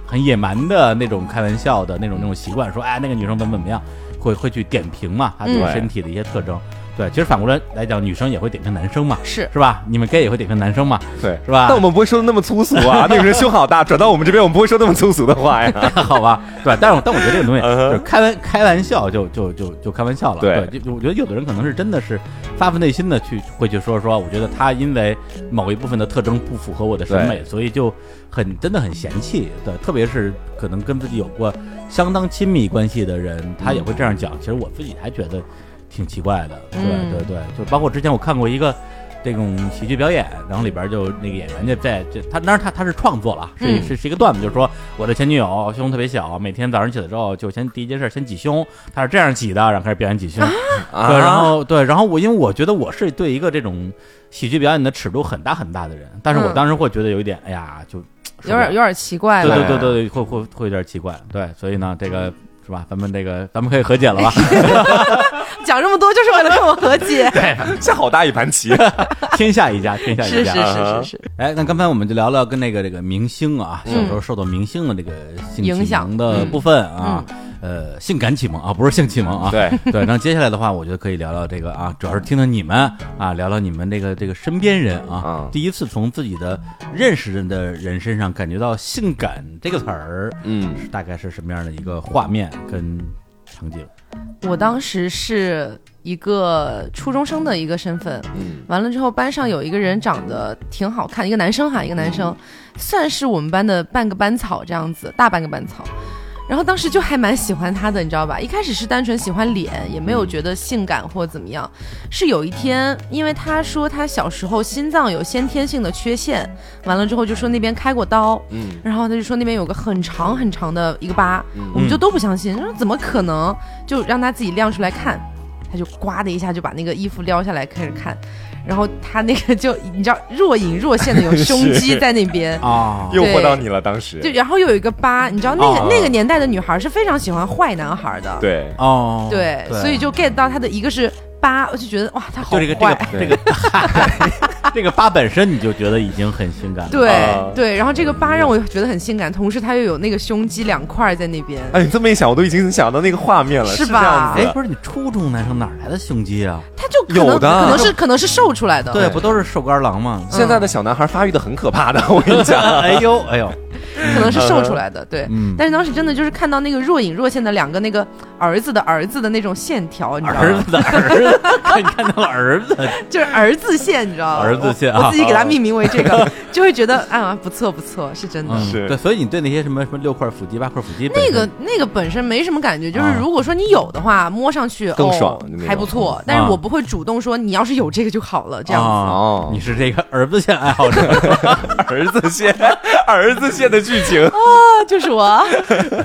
Speaker 3: 很野蛮的那种开玩笑的那种那种习惯，说哎那个女生怎么怎么样，会会去点评嘛，她对身体的一些特征。对，其实反过来来讲，女生也会点评男生嘛，
Speaker 1: 是
Speaker 3: 是吧？你们 gay 也会点评男生嘛，
Speaker 2: 对，
Speaker 3: 是吧？
Speaker 2: 但我们不会说的那么粗俗啊。那个人胸好大，转到我们这边，我们不会说那么粗俗的话呀，
Speaker 3: 好吧？对，但是但我觉得这个东西就是开玩开玩笑，就就就就开玩笑了。
Speaker 2: 对，
Speaker 3: 就我觉得有的人可能是真的是发自内心的去会去说说，我觉得他因为某一部分的特征不符合我的审美，所以就很真的很嫌弃。对，特别是可能跟自己有过相当亲密关系的人，他也会这样讲。其实我自己还觉得。挺奇怪的，对对对，就包括之前我看过一个这种喜剧表演，然后里边就那个演员就在这，他当然他他是创作了，是是是一个段子，就是说我的前女友胸特别小，每天早上起来之后就先第一件事先挤胸，他是这样挤的，然后开始表演挤胸，对，然后对，然后我因为我觉得我是对一个这种喜剧表演的尺度很大很大的人，但是我当时会觉得有一点，哎呀，就
Speaker 1: 有点有点奇怪，
Speaker 3: 对对对对，会会会有点奇怪，对，所以呢，这个。是吧？咱们这个，咱们可以和解了吧？
Speaker 1: 讲这么多就是为了跟我和解。
Speaker 3: 对，
Speaker 2: 下好大一盘棋，
Speaker 3: 天下一家，天下一
Speaker 1: 家。是是是是是。
Speaker 3: 哎，那刚才我们就聊聊跟那个这个明星啊，小时候受到明星的这个
Speaker 1: 影响
Speaker 3: 的部分啊。呃，性感启蒙啊，不是性启蒙啊。
Speaker 2: 对
Speaker 3: 对，那接下来的话，我觉得可以聊聊这个啊，主要是听听你们啊，聊聊你们这个这个身边人啊，第一次从自己的认识人的人身上感觉到性感这个词儿，嗯，大概是什么样的一个画面跟场景？
Speaker 1: 我当时是一个初中生的一个身份，嗯，完了之后班上有一个人长得挺好看，一个男生哈，一个男生，算是我们班的半个班草这样子，大半个班草。然后当时就还蛮喜欢他的，你知道吧？一开始是单纯喜欢脸，也没有觉得性感或怎么样。是有一天，因为他说他小时候心脏有先天性的缺陷，完了之后就说那边开过刀，嗯，然后他就说那边有个很长很长的一个疤，我们就都不相信，说怎么可能？就让他自己亮出来看，他就呱的一下就把那个衣服撩下来开始看。然后他那个就你知道若隐若现的有胸 肌在那边
Speaker 2: 啊，诱惑到你了当时。
Speaker 1: 就然后又有一个疤，你知道那个那个年代的女孩是非常喜欢坏男孩的。
Speaker 2: 对
Speaker 3: 哦，
Speaker 1: 对，所以就 get 到他的一个是。八，我就觉得哇，他好
Speaker 3: 坏。就这个 这个这个这个八本身你就觉得已经很性感了。
Speaker 1: 对对，然后这个八让我觉得很性感，同时它又有那个胸肌两块在那边。
Speaker 2: 哎，你这么一想，我都已经想到那个画面了，是
Speaker 1: 吧？
Speaker 2: 哎，
Speaker 3: 不是你初中男生哪来的胸肌啊？
Speaker 1: 他就
Speaker 2: 有的，
Speaker 1: 可能是可能是瘦出来的。
Speaker 3: 对，不都是瘦干狼吗？
Speaker 2: 现在的小男孩发育的很可怕的，我跟你讲。
Speaker 3: 哎呦哎呦。
Speaker 1: 可能是瘦出来的，对，但是当时真的就是看到那个若隐若现的两个那个儿子的儿子的那种线条，你知道吗？
Speaker 3: 儿子的儿子，你看到儿子，
Speaker 1: 就是儿子线，你知道吗？
Speaker 3: 儿子线，
Speaker 1: 我自己给他命名为这个，就会觉得啊，不错不错，是真的。
Speaker 2: 是
Speaker 3: 对，所以你对那些什么什么六块腹肌、八块腹肌，
Speaker 1: 那个那个本身没什么感觉，就是如果说你有的话，摸上去
Speaker 2: 更爽，
Speaker 1: 还不错。但是我不会主动说你要是有这个就好了，这样子。
Speaker 3: 哦，你是这个儿子线爱好者，
Speaker 2: 儿子线，儿子线的剧情啊。
Speaker 1: 就是我，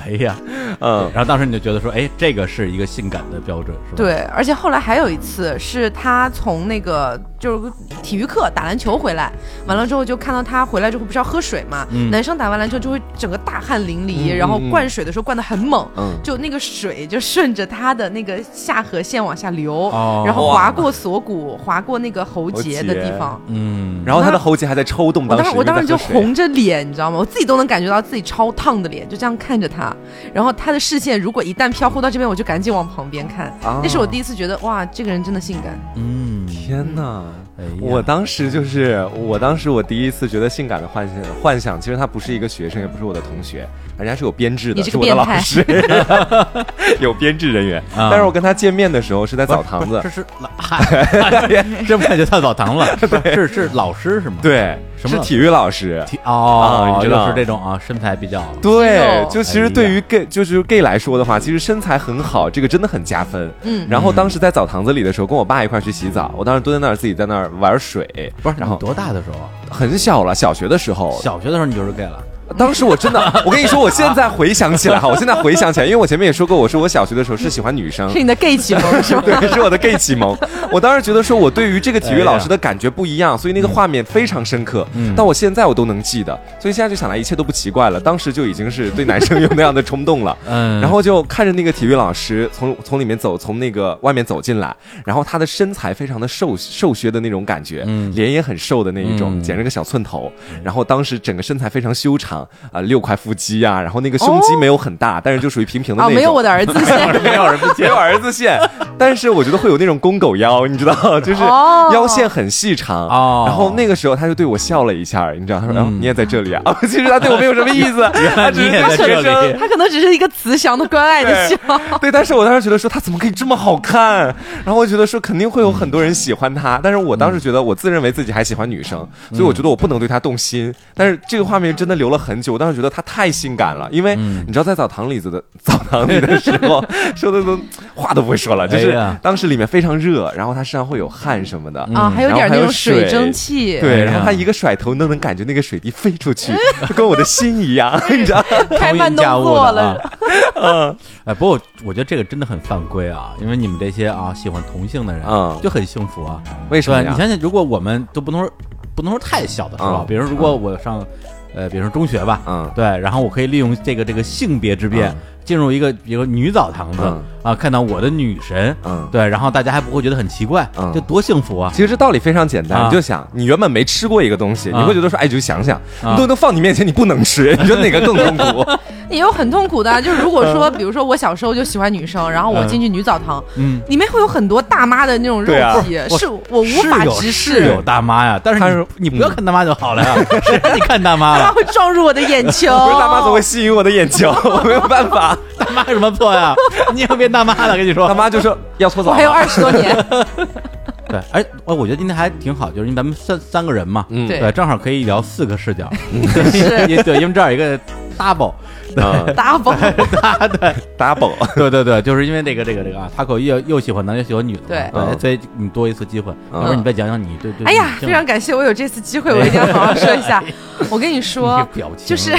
Speaker 3: 哎呀，嗯，然后当时你就觉得说，哎，这个是一个性感的标准，是吧？
Speaker 1: 对，而且后来还有一次是他从那个就是体育课打篮球回来，完了之后就看到他回来之后不是要喝水嘛，男生打完篮球就会整个大汗淋漓，然后灌水的时候灌的很猛，就那个水就顺着他的那个下颌线往下流，然后划过锁骨，划过那个喉结的地方，
Speaker 2: 嗯，然后他的喉结还在抽动，我当时
Speaker 1: 我当时就红着脸，你知道吗？我自己都能感觉到自己超烫的脸，就这样看着他，然后他的视线如果一旦飘忽到这边，我就赶紧往旁边看，那是我第一次觉得哇，这个人真的性感，
Speaker 2: 嗯，天哪。我当时就是，我当时我第一次觉得性感的幻想，幻想其实他不是一个学生，也不是我的同学，人家是有编制的，是我的老师，有编制人员。但是我跟他见面的时候是在澡堂子，
Speaker 3: 这是嗨，这不就到澡堂了？是是老师是吗？
Speaker 2: 对。是体育老师
Speaker 3: 哦，你知道是这种啊，身材比较
Speaker 2: 对，就其实对于 gay 就是 gay 来说的话，其实身材很好，这个真的很加分。嗯，然后当时在澡堂子里的时候，跟我爸一块去洗澡，我当时蹲在那儿自己在那儿玩水，
Speaker 3: 不是，
Speaker 2: 然后
Speaker 3: 多大的时候？
Speaker 2: 很小了，小学的时候。
Speaker 3: 小学的时候你就是 gay 了。
Speaker 2: 当时我真的，我跟你说，我现在回想起来哈，我现在回想起来，因为我前面也说过，我说我小学的时候是喜欢女生，
Speaker 1: 是你的 gay 启蒙是吧？
Speaker 2: 对，是我的 gay 启蒙。我当时觉得说我对于这个体育老师的感觉不一样，所以那个画面非常深刻。嗯，但我现在我都能记得，所以现在就想来一切都不奇怪了。当时就已经是对男生有那样的冲动了。嗯，然后就看着那个体育老师从从里面走，从那个外面走进来，然后他的身材非常的瘦瘦削的那种感觉，嗯，脸也很瘦的那一种，剪了个小寸头，然后当时整个身材非常修长啊，六块。腹肌啊，然后那个胸肌没有很大，但是就属于平平的那种。
Speaker 1: 没有我的儿子线，
Speaker 2: 没有儿子线，没有儿子线。但是我觉得会有那种公狗腰，你知道，就是腰线很细长。然后那个时候他就对我笑了一下，你知道，他说：“哎，你也在这里啊？” 其实他对我没有什么意思，他只是在学生，
Speaker 1: 他可能只是一个慈祥的关爱的笑。
Speaker 2: 对，但是我当时觉得说他怎么可以这么好看？然后我觉得说肯定会有很多人喜欢他，但是我当时觉得我自认为自己还喜欢女生，所以我觉得我不能对他动心。但是这个画面真的留了很久，我当时觉得他。太性感了，因为你知道，在澡堂里子的 澡堂里的时候，说的都话都不会说了，就是当时里面非常热，然后他身上会有汗什么的
Speaker 1: 啊，还有点那种水蒸气，
Speaker 2: 对，然后他一个甩头都能感觉那个水滴飞出去，就 跟我的心一样，你知道，
Speaker 1: 开慢动作了，
Speaker 3: 嗯，哎，不过我觉得这个真的很犯规啊，因为你们这些啊喜欢同性的人啊就很幸福啊，
Speaker 2: 为什么？
Speaker 3: 你想想，如果我们都不能说不能说太小的时候，比如如果我上。呃，比如说中学吧，嗯，对，然后我可以利用这个这个性别之变。进入一个比如女澡堂子啊，看到我的女神，嗯，对，然后大家还不会觉得很奇怪，嗯，就多幸福啊！
Speaker 2: 其实这道理非常简单，你就想，你原本没吃过一个东西，你会觉得说，哎，就想想，东西都放你面前，你不能吃，你觉得哪个更痛苦？
Speaker 1: 也有很痛苦的，就是如果说，比如说我小时候就喜欢女生，然后我进去女澡堂，嗯，里面会有很多大妈的那种肉体，是我无法直视。
Speaker 3: 是有大妈呀，但是你不要看大妈就好了呀，谁让你看大妈了？
Speaker 1: 她会撞入我的眼球，
Speaker 2: 不是大妈总会吸引我的眼球，我没有办法。
Speaker 3: 大妈有什么错呀？你要变大妈了，跟你说，
Speaker 2: 大妈就说要搓澡，
Speaker 1: 还有二十多年。
Speaker 3: 对，哎，我我觉得今天还挺好，就是因为咱们三三个人嘛，对，正好可以聊四个视角，
Speaker 1: 是，
Speaker 3: 对，因为这儿一个 double。
Speaker 1: Double，
Speaker 3: 对
Speaker 2: ，double，
Speaker 3: 对对对，就是因为这个这个这个啊，他可又又喜欢男又喜欢女的，
Speaker 1: 对
Speaker 3: 对，所以你多一次机会，要不然你再讲讲你对对。
Speaker 1: 哎呀，非常感谢我有这次机会，我一定要好好说一下。我跟你说，就是，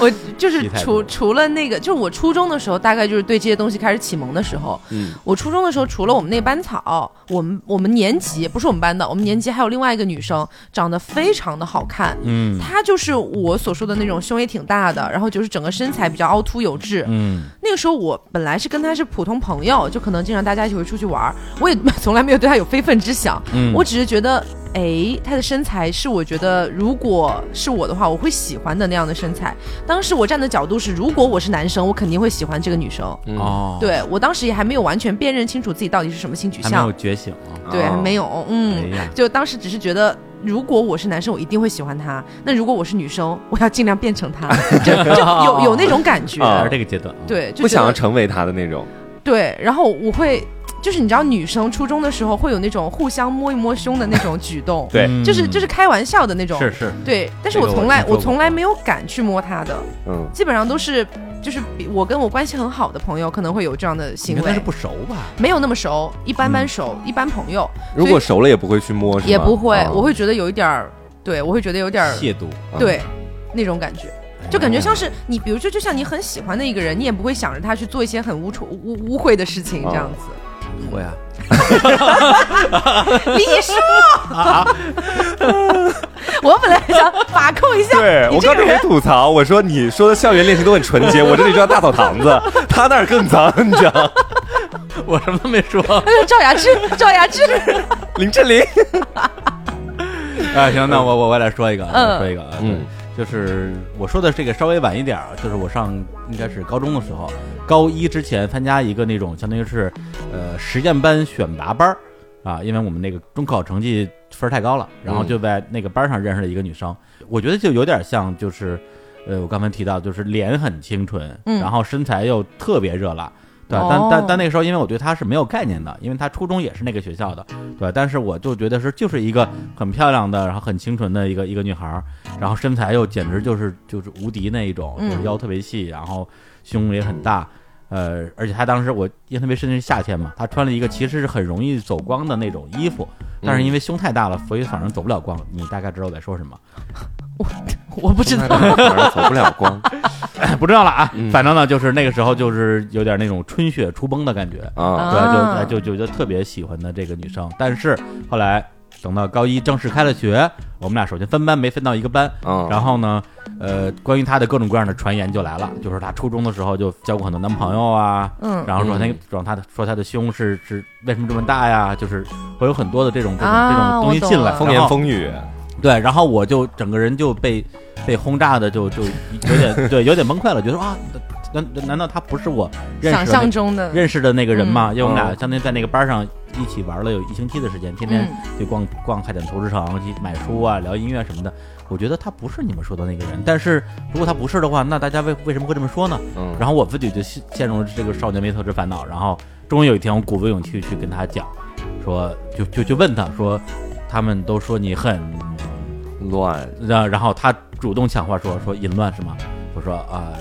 Speaker 1: 我就是除除了那个，就是我初中的时候，大概就是对这些东西开始启蒙的时候。嗯，我初中的时候，除了我们那班草，我们我们年级不是我们班的，我们年级还有另外一个女生，长得非常的好看。嗯，她就是我所说的那种胸。也挺大的，然后就是整个身材比较凹凸有致。嗯，那个时候我本来是跟他是普通朋友，就可能经常大家一起会出去玩，我也 从来没有对他有非分之想。嗯，我只是觉得，哎，他的身材是我觉得如果是我的话，我会喜欢的那样的身材。当时我站的角度是，如果我是男生，我肯定会喜欢这个女生。哦，对我当时也还没有完全辨认清楚自己到底是什么性取向，
Speaker 3: 没有觉醒
Speaker 1: 对，还没有。嗯，就当时只是觉得。如果我是男生，我一定会喜欢他。那如果我是女生，我要尽量变成他，就就有有那种感觉。
Speaker 3: 这个阶段，
Speaker 1: 对，
Speaker 2: 不想要成为他的那种。
Speaker 1: 对，然后我会，就是你知道，女生初中的时候会有那种互相摸一摸胸的那种举动，
Speaker 2: 对，
Speaker 1: 就是就是开玩笑的那种，
Speaker 3: 是是，
Speaker 1: 对。但是我从来我从来没有敢去摸她的，嗯，基本上都是。就是比我跟我关系很好的朋友可能会有这样的行为，
Speaker 3: 但是不熟吧？
Speaker 1: 没有那么熟，一般般熟，一般朋友。
Speaker 2: 如果熟了也不会去摸，
Speaker 1: 也不会，我会觉得有一点儿，对我会觉得有点
Speaker 3: 亵渎，
Speaker 1: 对那种感觉。就感觉像是你，比如说，就像你很喜欢的一个人，你也不会想着他去做一些很污丑、污污秽的事情，这样子。
Speaker 2: 会啊。
Speaker 1: 李叔，我本来想把控一下，
Speaker 2: 对我刚准备吐槽，我说你说的校园恋情都很纯洁，我这里叫大澡堂子，他那儿更脏，你知道。
Speaker 3: 我什么都没说。
Speaker 1: 赵雅芝，赵雅芝，
Speaker 2: 林志玲。
Speaker 3: 哎，行，那我我我来说一个，说一个，嗯，就是我说的这个稍微晚一点就是我上应该是高中的时候，高一之前参加一个那种相当于是呃实验班选拔班儿啊，因为我们那个中考成绩分儿太高了，然后就在那个班上认识了一个女生，我觉得就有点像就是呃我刚才提到就是脸很清纯，然后身材又特别热辣。对，但但但那个时候，因为我对她是没有概念的，因为她初中也是那个学校的，对，但是我就觉得是就是一个很漂亮的，然后很清纯的一个一个女孩，然后身材又简直就是就是无敌那一种，就是腰特别细，然后胸也很大。呃，而且她当时我印象特别深，是夏天嘛，她穿了一个其实是很容易走光的那种衣服，但是因为胸太大了，所以反正走不了光。你大概知道我在说什么？
Speaker 1: 我 我不知道，
Speaker 2: 走不了光，
Speaker 3: 不知道了啊。反正呢，就是那个时候就是有点那种春雪初崩的感觉啊，对，就就就就特别喜欢的这个女生，但是后来。等到高一正式开了学，我们俩首先分班，没分到一个班。嗯，然后呢，呃，关于她的各种各样的传言就来了，就是她初中的时候就交过很多男朋友啊。嗯，然后说那说她的说她的胸是是为什么这么大呀？就是会有很多的这种这种这种东西进来，
Speaker 2: 风言风语。
Speaker 3: 对，然后我就整个人就被被轰炸的就就有点 对有点崩溃了，觉得啊，难难道他不是我
Speaker 1: 想象中的
Speaker 3: 认识的那个人吗？因为我们俩相当于在那个班上。一起玩了有一星期的时间，天天就逛逛海淀投资城，去买书啊，聊音乐什么的。我觉得他不是你们说的那个人，但是如果他不是的话，那大家为为什么会这么说呢？嗯。然后我自己就陷陷入了这个少年没特之烦恼。然后终于有一天，我鼓足勇气去跟他讲，说就就就问他说，他们都说你很
Speaker 2: 乱，
Speaker 3: 然然后他主动抢话说说淫乱是吗？我说啊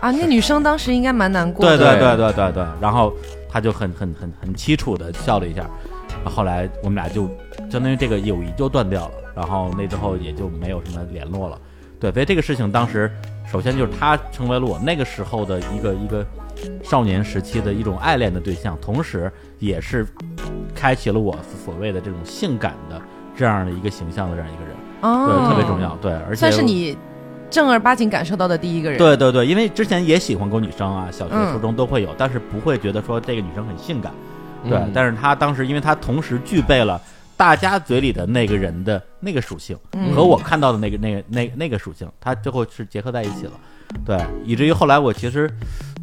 Speaker 1: 啊，那女生当时应该蛮难过。
Speaker 3: 对对对对对对，然后。他就很很很很凄楚的笑了一下，后来我们俩就相当于这个友谊就断掉了，然后那之后也就没有什么联络了。对，所以这个事情当时首先就是他成为了我那个时候的一个一个少年时期的一种爱恋的对象，同时也是开启了我所谓的这种性感的这样的一个形象的这样一个人，对，特别重要。对，而且
Speaker 1: 算是你。正儿八经感受到的第一个人，
Speaker 3: 对对对，因为之前也喜欢过女生啊，小学、初中都会有，但是不会觉得说这个女生很性感，对。但是她当时，因为她同时具备了大家嘴里的那个人的那个属性，和我看到的那个、那个、那那个属性，她最后是结合在一起了，对。以至于后来我其实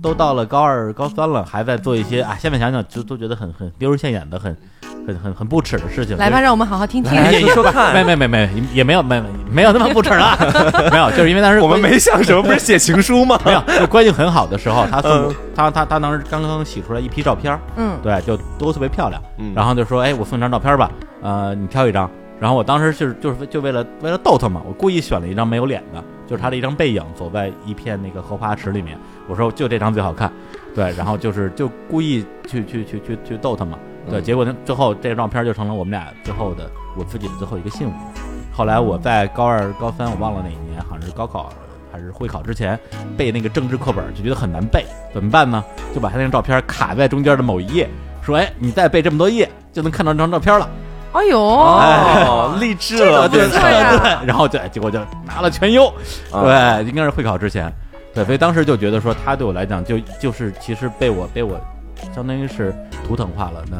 Speaker 3: 都到了高二、高三了，还在做一些啊，下面想想就都觉得很很丢人现眼的很。很很很不耻的事情，
Speaker 1: 来吧，让我们好好听听。
Speaker 2: 你说看，
Speaker 3: 没没没没，也没有没没有那么不耻了，没有，就是因为当时
Speaker 2: 我们没想什么，不是写情书吗？
Speaker 3: 没有，就关系很好的时候，他送他他他当时刚刚洗出来一批照片，嗯，对，就都特别漂亮，然后就说，哎，我送你张照片吧，呃，你挑一张。然后我当时就是就是就为了为了逗他嘛，我故意选了一张没有脸的，就是他的一张背影，走在一片那个荷花池里面。我说就这张最好看，对，然后就是就故意去去去去去逗他嘛。对，结果呢？最后这个照片就成了我们俩最后的我自己的最后一个信物。后来我在高二、高三，我忘了哪一年，好像是高考还是会考之前背那个政治课本，就觉得很难背，怎么办呢？就把他那张照片卡在中间的某一页，说：“哎，你再背这么多页，就能看到这张照片了。”
Speaker 1: 哎呦，
Speaker 2: 哦，励志了，
Speaker 3: 对对对。然后就，结果就拿了全优。对，应该是会考之前。对，所以当时就觉得说，他对我来讲，就就是其实被我被我。相当于是图腾化了那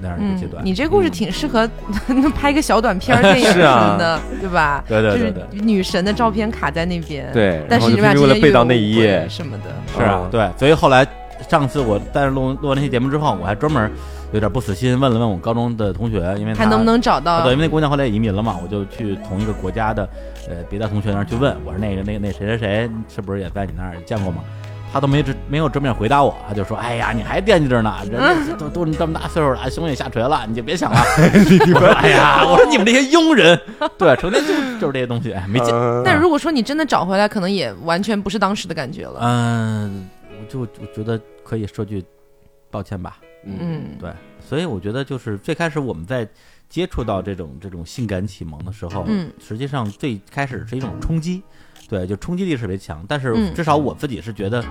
Speaker 3: 那样一个阶段。
Speaker 1: 你这故事挺适合 拍个小短片 电影什么的，对吧？
Speaker 3: 对对对对。
Speaker 1: 女神的照片卡在那边，
Speaker 2: 对，
Speaker 1: 但是你
Speaker 2: 为了背到那一页
Speaker 1: 什么的，
Speaker 3: 是啊，对。所以后来上次我但是录录完那期节目之后，我还专门有点不死心，问了问我高中的同学，因为
Speaker 1: 看能不能找到。
Speaker 3: 对，因为那姑娘后来也移民了嘛，我就去同一个国家的呃别的同学那儿去问，我说那个那那谁谁谁是不是也在你那儿见过吗？他都没直没有正面回答我，他就说：“哎呀，你还惦记着呢，人都都这么大岁数了，胸也下垂了，你就别想了。”哎呀，我说你们这些庸人，对，成天就就是这些东西，没劲。
Speaker 1: 但如果说你真的找回来，可能也完全不是当时的感觉了。
Speaker 3: 嗯，我就我觉得可以说句抱歉吧。嗯，对，所以我觉得就是最开始我们在接触到这种这种性感启蒙的时候，嗯，实际上最开始是一种冲击。对，就冲击力特别强。但是至少我自己是觉得。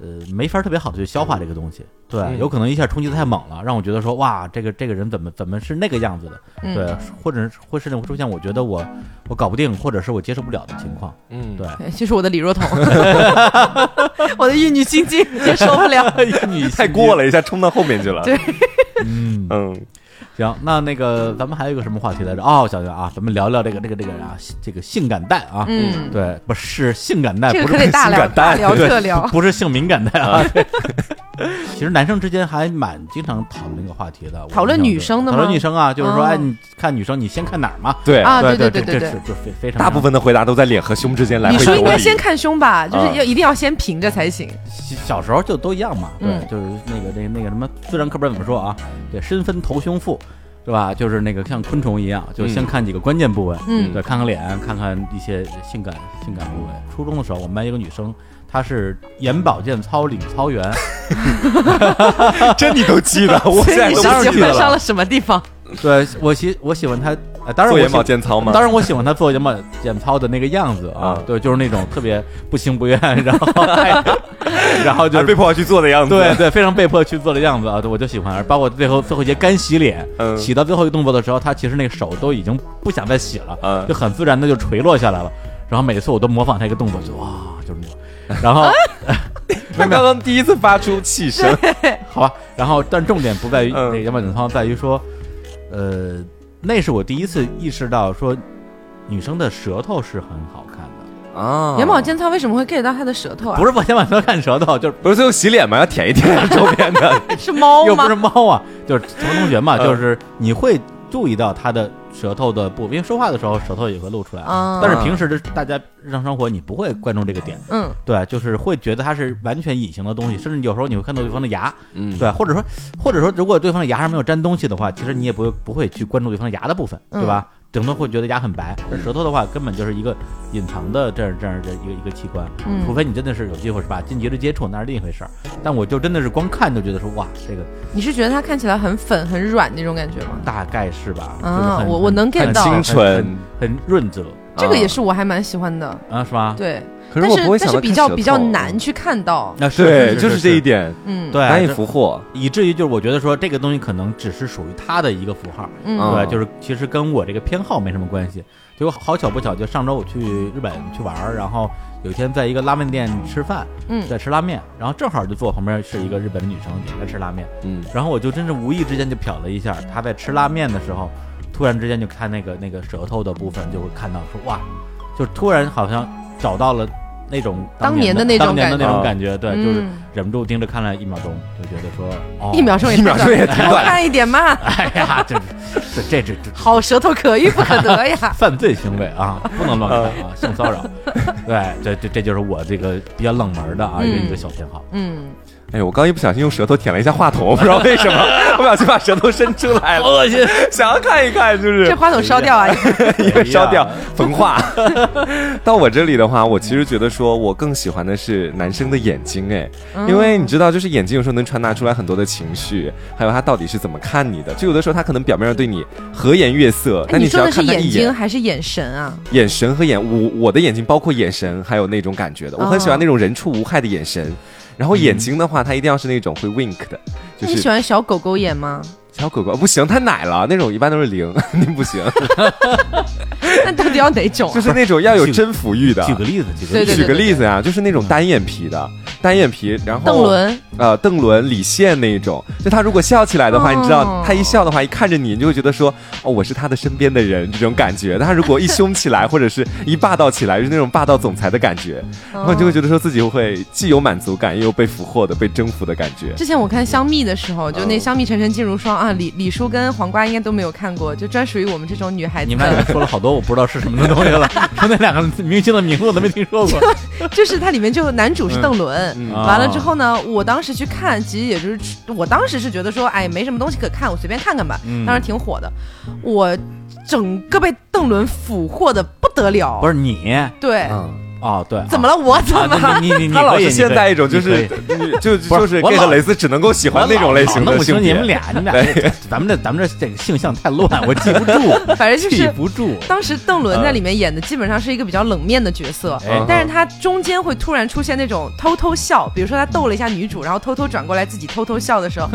Speaker 3: 呃，没法特别好的去消化这个东西，对，有可能一下冲击的太猛了，让我觉得说，哇，这个这个人怎么怎么是那个样子的，对，或者会甚至会出现我觉得我我搞不定，或者是我接受不了的情况，嗯，对，
Speaker 1: 就是我的李若彤，我的玉女心经接受不了，
Speaker 3: 玉女
Speaker 2: 太过了一下，冲到后面去了，
Speaker 1: 对，
Speaker 3: 嗯。嗯。行，那那个咱们还有一个什么话题来着？哦，小小啊，咱们聊聊这个这个这个啊，这个性感带啊，嗯，对，不是性感带，不是
Speaker 1: 性感带，
Speaker 3: 聊
Speaker 1: 特 聊，
Speaker 3: 不是性敏感带啊。其实男生之间还蛮经常讨论这个话题的，
Speaker 1: 讨论女生的
Speaker 3: 吗？讨论女生啊，就是说，哎，你看女生，你先看哪儿嘛？
Speaker 2: 对
Speaker 1: 啊，对
Speaker 3: 对
Speaker 1: 对对
Speaker 3: 对，就非非常
Speaker 2: 大部分的回答都在脸和胸之间来回
Speaker 1: 你说应该先看胸吧，就是要一定要先平着才行。
Speaker 3: 小时候就都一样嘛，对，就是那个那个那个什么自然课本怎么说啊？对，身分头胸腹。是吧？就是那个像昆虫一样，就先看几个关键部位，嗯，对，看看脸，看看一些性感性感部位。初中的时候，我们班一个女生，她是眼保健操领操员，
Speaker 2: 这你都记得？我现在
Speaker 1: 都
Speaker 2: 记得
Speaker 1: 了。上了什么地方？
Speaker 3: 对我喜我喜欢她。当然
Speaker 2: 做眼保健操嘛？
Speaker 3: 当然我喜欢他做眼保健操的那个样子啊，对，就是那种特别不情不愿，然后 然后就
Speaker 2: 被迫去做的样子，
Speaker 3: 对对，非常被迫去做的样子啊，我就喜欢。包括最后最后一节干洗脸，洗到最后一个动作的时候，他其实那个手都已经不想再洗了，就很自然的就垂落下来了。然后每次我都模仿他一个动作，就哇，就是那种。然后
Speaker 2: 他刚刚第一次发出气声，
Speaker 3: 好吧。然后但重点不在于那个眼保健操，在于说，呃。那是我第一次意识到，说女生的舌头是很好看的
Speaker 2: 啊。
Speaker 1: 眼保健操为什么会 get 到她的舌头啊？
Speaker 3: 不是眼保健操看舌头，就是
Speaker 2: 不是最后洗脸嘛？要舔一舔 周边的。
Speaker 1: 是猫吗？
Speaker 3: 又不是猫啊，就是同同学嘛，就是你会注意到她的。舌头的部，因为说话的时候舌头也会露出来，但是平时的大家日常生活你不会关注这个点，嗯，对，就是会觉得它是完全隐形的东西，甚至有时候你会看到对方的牙，嗯，对，或者说或者说如果对方的牙上没有粘东西的话，其实你也不会不会去关注对方的牙的部分，对吧？整个会觉得牙很白，舌头的话根本就是一个隐藏的这样这样的一个一个器官，除非你真的是有机会是吧？近距离接触那是另一回事儿。但我就真的是光看就觉得说哇，这个
Speaker 1: 你是觉得它看起来很粉很软那种感觉吗？
Speaker 3: 大概是吧。
Speaker 1: 啊，我我能 get
Speaker 2: 到，清纯
Speaker 3: 很润泽，
Speaker 1: 这个也是我还蛮喜欢的
Speaker 3: 啊，是吧？
Speaker 1: 对。
Speaker 2: 但是
Speaker 1: 但是比较比较难去看到，
Speaker 3: 那
Speaker 2: 对，就是这一点，
Speaker 3: 嗯，对，
Speaker 2: 难以俘获，
Speaker 3: 以至于就是我觉得说这个东西可能只是属于他的一个符号，嗯，对，就是其实跟我这个偏好没什么关系。结果好巧不巧，就上周我去日本去玩儿，然后有一天在一个拉面店吃饭，嗯，在吃拉面，然后正好就坐我旁边是一个日本的女生也在吃拉面，嗯，然后我就真是无意之间就瞟了一下她在吃拉面的时候，突然之间就看那个那个舌头的部分，就会看到说哇，就突然好像找到了。那种当
Speaker 1: 年
Speaker 3: 的
Speaker 1: 那种
Speaker 3: 感觉，那种感觉，对，就是忍不住盯着看了一秒钟，就觉得说，
Speaker 1: 一秒钟，
Speaker 2: 一秒钟也挺短，
Speaker 1: 看一点嘛。
Speaker 3: 哎呀，这这这这，
Speaker 1: 好舌头可遇不可得呀！
Speaker 3: 犯罪行为啊，不能乱看啊，性骚扰。对，这这这就是我这个比较冷门的啊，一个一个小偏好。
Speaker 1: 嗯。
Speaker 2: 哎呦，我刚一不小心用舌头舔了一下话筒，不知道为什么，不小心把舌头伸出来了，
Speaker 3: 恶心！
Speaker 2: 想要看一看，就是
Speaker 1: 这话筒烧掉啊，
Speaker 2: 因为烧掉焚化。到我这里的话，我其实觉得说我更喜欢的是男生的眼睛，哎，因为你知道，就是眼睛有时候能传达出来很多的情绪，还有他到底是怎么看你的。就有的时候他可能表面上对你和颜悦色，但你只要看他
Speaker 1: 一眼，眼睛还是眼神啊？
Speaker 2: 眼神和眼，我我的眼睛包括眼神，还有那种感觉的，我很喜欢那种人畜无害的眼神。然后眼睛的话，它一定要是那种会 wink 的。就是
Speaker 1: 你喜欢小狗狗眼吗？
Speaker 2: 小狗狗不行，太奶了，那种一般都是零，你不行。
Speaker 1: 那到底要哪种？
Speaker 2: 就是那种要有征服欲的。
Speaker 3: 举个例子，
Speaker 1: 举个
Speaker 2: 举个例子呀，就是那种单眼皮的。单眼皮，然后
Speaker 1: 邓伦，
Speaker 2: 呃，邓伦、李现那一种，就他如果笑起来的话，你知道，他一笑的话，一看着你，你就会觉得说，哦，我是他的身边的人，这种感觉。他如果一凶起来，或者是一霸道起来，就是那种霸道总裁的感觉，然后你就会觉得说自己会既有满足感，又有被俘获的、被征服的感觉。
Speaker 1: 之前我看香蜜的时候，就那香蜜沉沉烬如霜啊，李李叔跟黄瓜应该都没有看过，就专属于我们这种女孩子。
Speaker 3: 你们俩说了好多我不知道是什么的东西了，说那两个明星的名字我都没听说过。
Speaker 1: 就是它里面就男主是邓伦，完了之后。呢，我当时去看，其实也就是，我当时是觉得说，哎，没什么东西可看，我随便看看吧。当时挺火的，我整个被邓伦俘获的不得了。
Speaker 3: 不是你，
Speaker 1: 对，
Speaker 3: 哦，对，
Speaker 1: 怎么了？我怎么了？
Speaker 3: 你你你
Speaker 2: 他老是现在一种就是就就是 gay 和蕾丝只能够喜欢那种类型的性
Speaker 3: 别。你们俩，你们俩，咱们这咱们这这个性向太乱，我记不住。
Speaker 1: 反正就是
Speaker 3: 记不住。
Speaker 1: 当时邓伦在里面演的基本上是一个比较冷面的角色，但是他中间会突然出现那种偷偷笑，比如说他逗了一下女主，然后偷偷转过来自己偷偷笑的时候。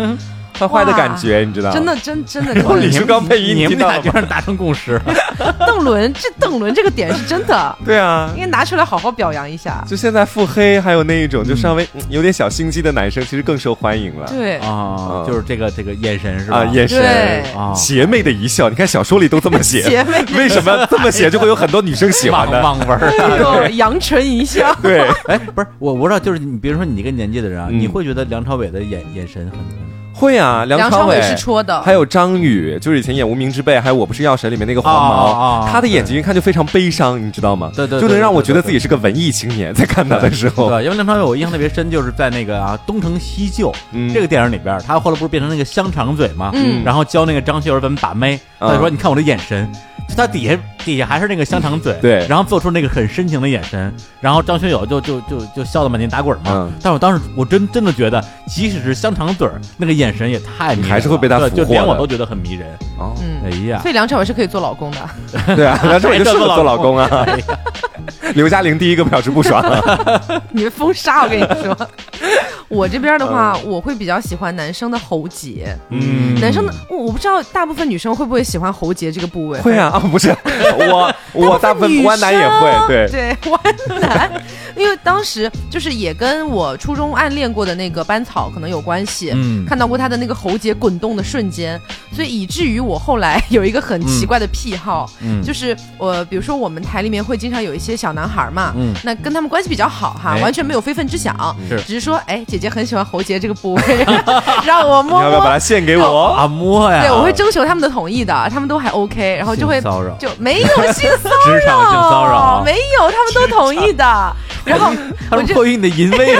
Speaker 2: 坏坏的感觉，你知道？
Speaker 1: 真的，真真的。
Speaker 2: 李书刚配音，
Speaker 3: 你们俩居然达成共识。
Speaker 1: 邓伦，这邓伦这个点是真的。
Speaker 2: 对啊，
Speaker 1: 应该拿出来好好表扬一下。
Speaker 2: 就现在腹黑，还有那一种就稍微有点小心机的男生，其实更受欢迎了。
Speaker 1: 对
Speaker 3: 啊，就是这个这个眼神是吧？
Speaker 2: 眼神，邪魅的一笑。你看小说里都这么写，
Speaker 1: 邪魅。
Speaker 2: 为什么这么写就会有很多女生喜欢呢？
Speaker 3: 网文
Speaker 1: 对，阳春一笑。
Speaker 2: 对，
Speaker 3: 哎，不是我，我知道，就是你，比如说你这个年纪的人啊，你会觉得梁朝伟的眼眼神很。
Speaker 2: 会啊，梁朝伟
Speaker 1: 是戳的，
Speaker 2: 还有张宇，就是以前演《无名之辈》，还有《我不是药神》里面那个黄毛，他的眼睛一看就非常悲伤，你知道吗？
Speaker 3: 对对，
Speaker 2: 就能让我觉得自己是个文艺青年，在看他的时候。
Speaker 3: 对，因为梁朝伟我印象特别深，就是在那个啊《东成西就》这个电影里边，他后来不是变成那个香肠嘴吗？嗯，然后教那个张学友怎么把妹，他说：“你看我的眼神。”他底下底下还是那个香肠嘴，
Speaker 2: 对，
Speaker 3: 然后做出那个很深情的眼神，然后张学友就就就就笑得满地打滚嘛。但我当时我真真的觉得，即使是香肠嘴那个眼神也太迷人，
Speaker 2: 还是会被他俘获，
Speaker 3: 就连我都觉得很迷人。
Speaker 1: 哦，
Speaker 3: 哎呀，
Speaker 1: 所以梁朝伟是可以做老公的。
Speaker 2: 对啊，梁朝伟就适合做老公啊。刘嘉玲第一个表示不爽，
Speaker 1: 你封杀我跟你说。我这边的话，我会比较喜欢男生的喉结。嗯，男生的我我不知道大部分女生会不会喜欢喉结这个部位。
Speaker 2: 会啊啊，不是 我我大部分弯男也会，对
Speaker 1: 对弯男，因为当时就是也跟我初中暗恋过的那个班草可能有关系。嗯，看到过他的那个喉结滚动的瞬间，所以以至于我后来 有一个很奇怪的癖好，嗯，就是我比如说我们台里面会经常有一些小男孩嘛，嗯，那跟他们关系比较好哈，完全没有非分之想，
Speaker 3: 是
Speaker 1: 只是说哎姐。姐姐很喜欢喉结这个部位，让我摸。
Speaker 2: 要不要把它献给我
Speaker 3: 啊？摸呀！
Speaker 1: 对，我会征求他们的同意的，他们都还 OK，然后就会
Speaker 3: 骚扰，
Speaker 1: 就 没有性骚
Speaker 3: 扰，职场性骚扰
Speaker 1: 没有，他们都同意的。然后
Speaker 3: 我就迫于你的淫威，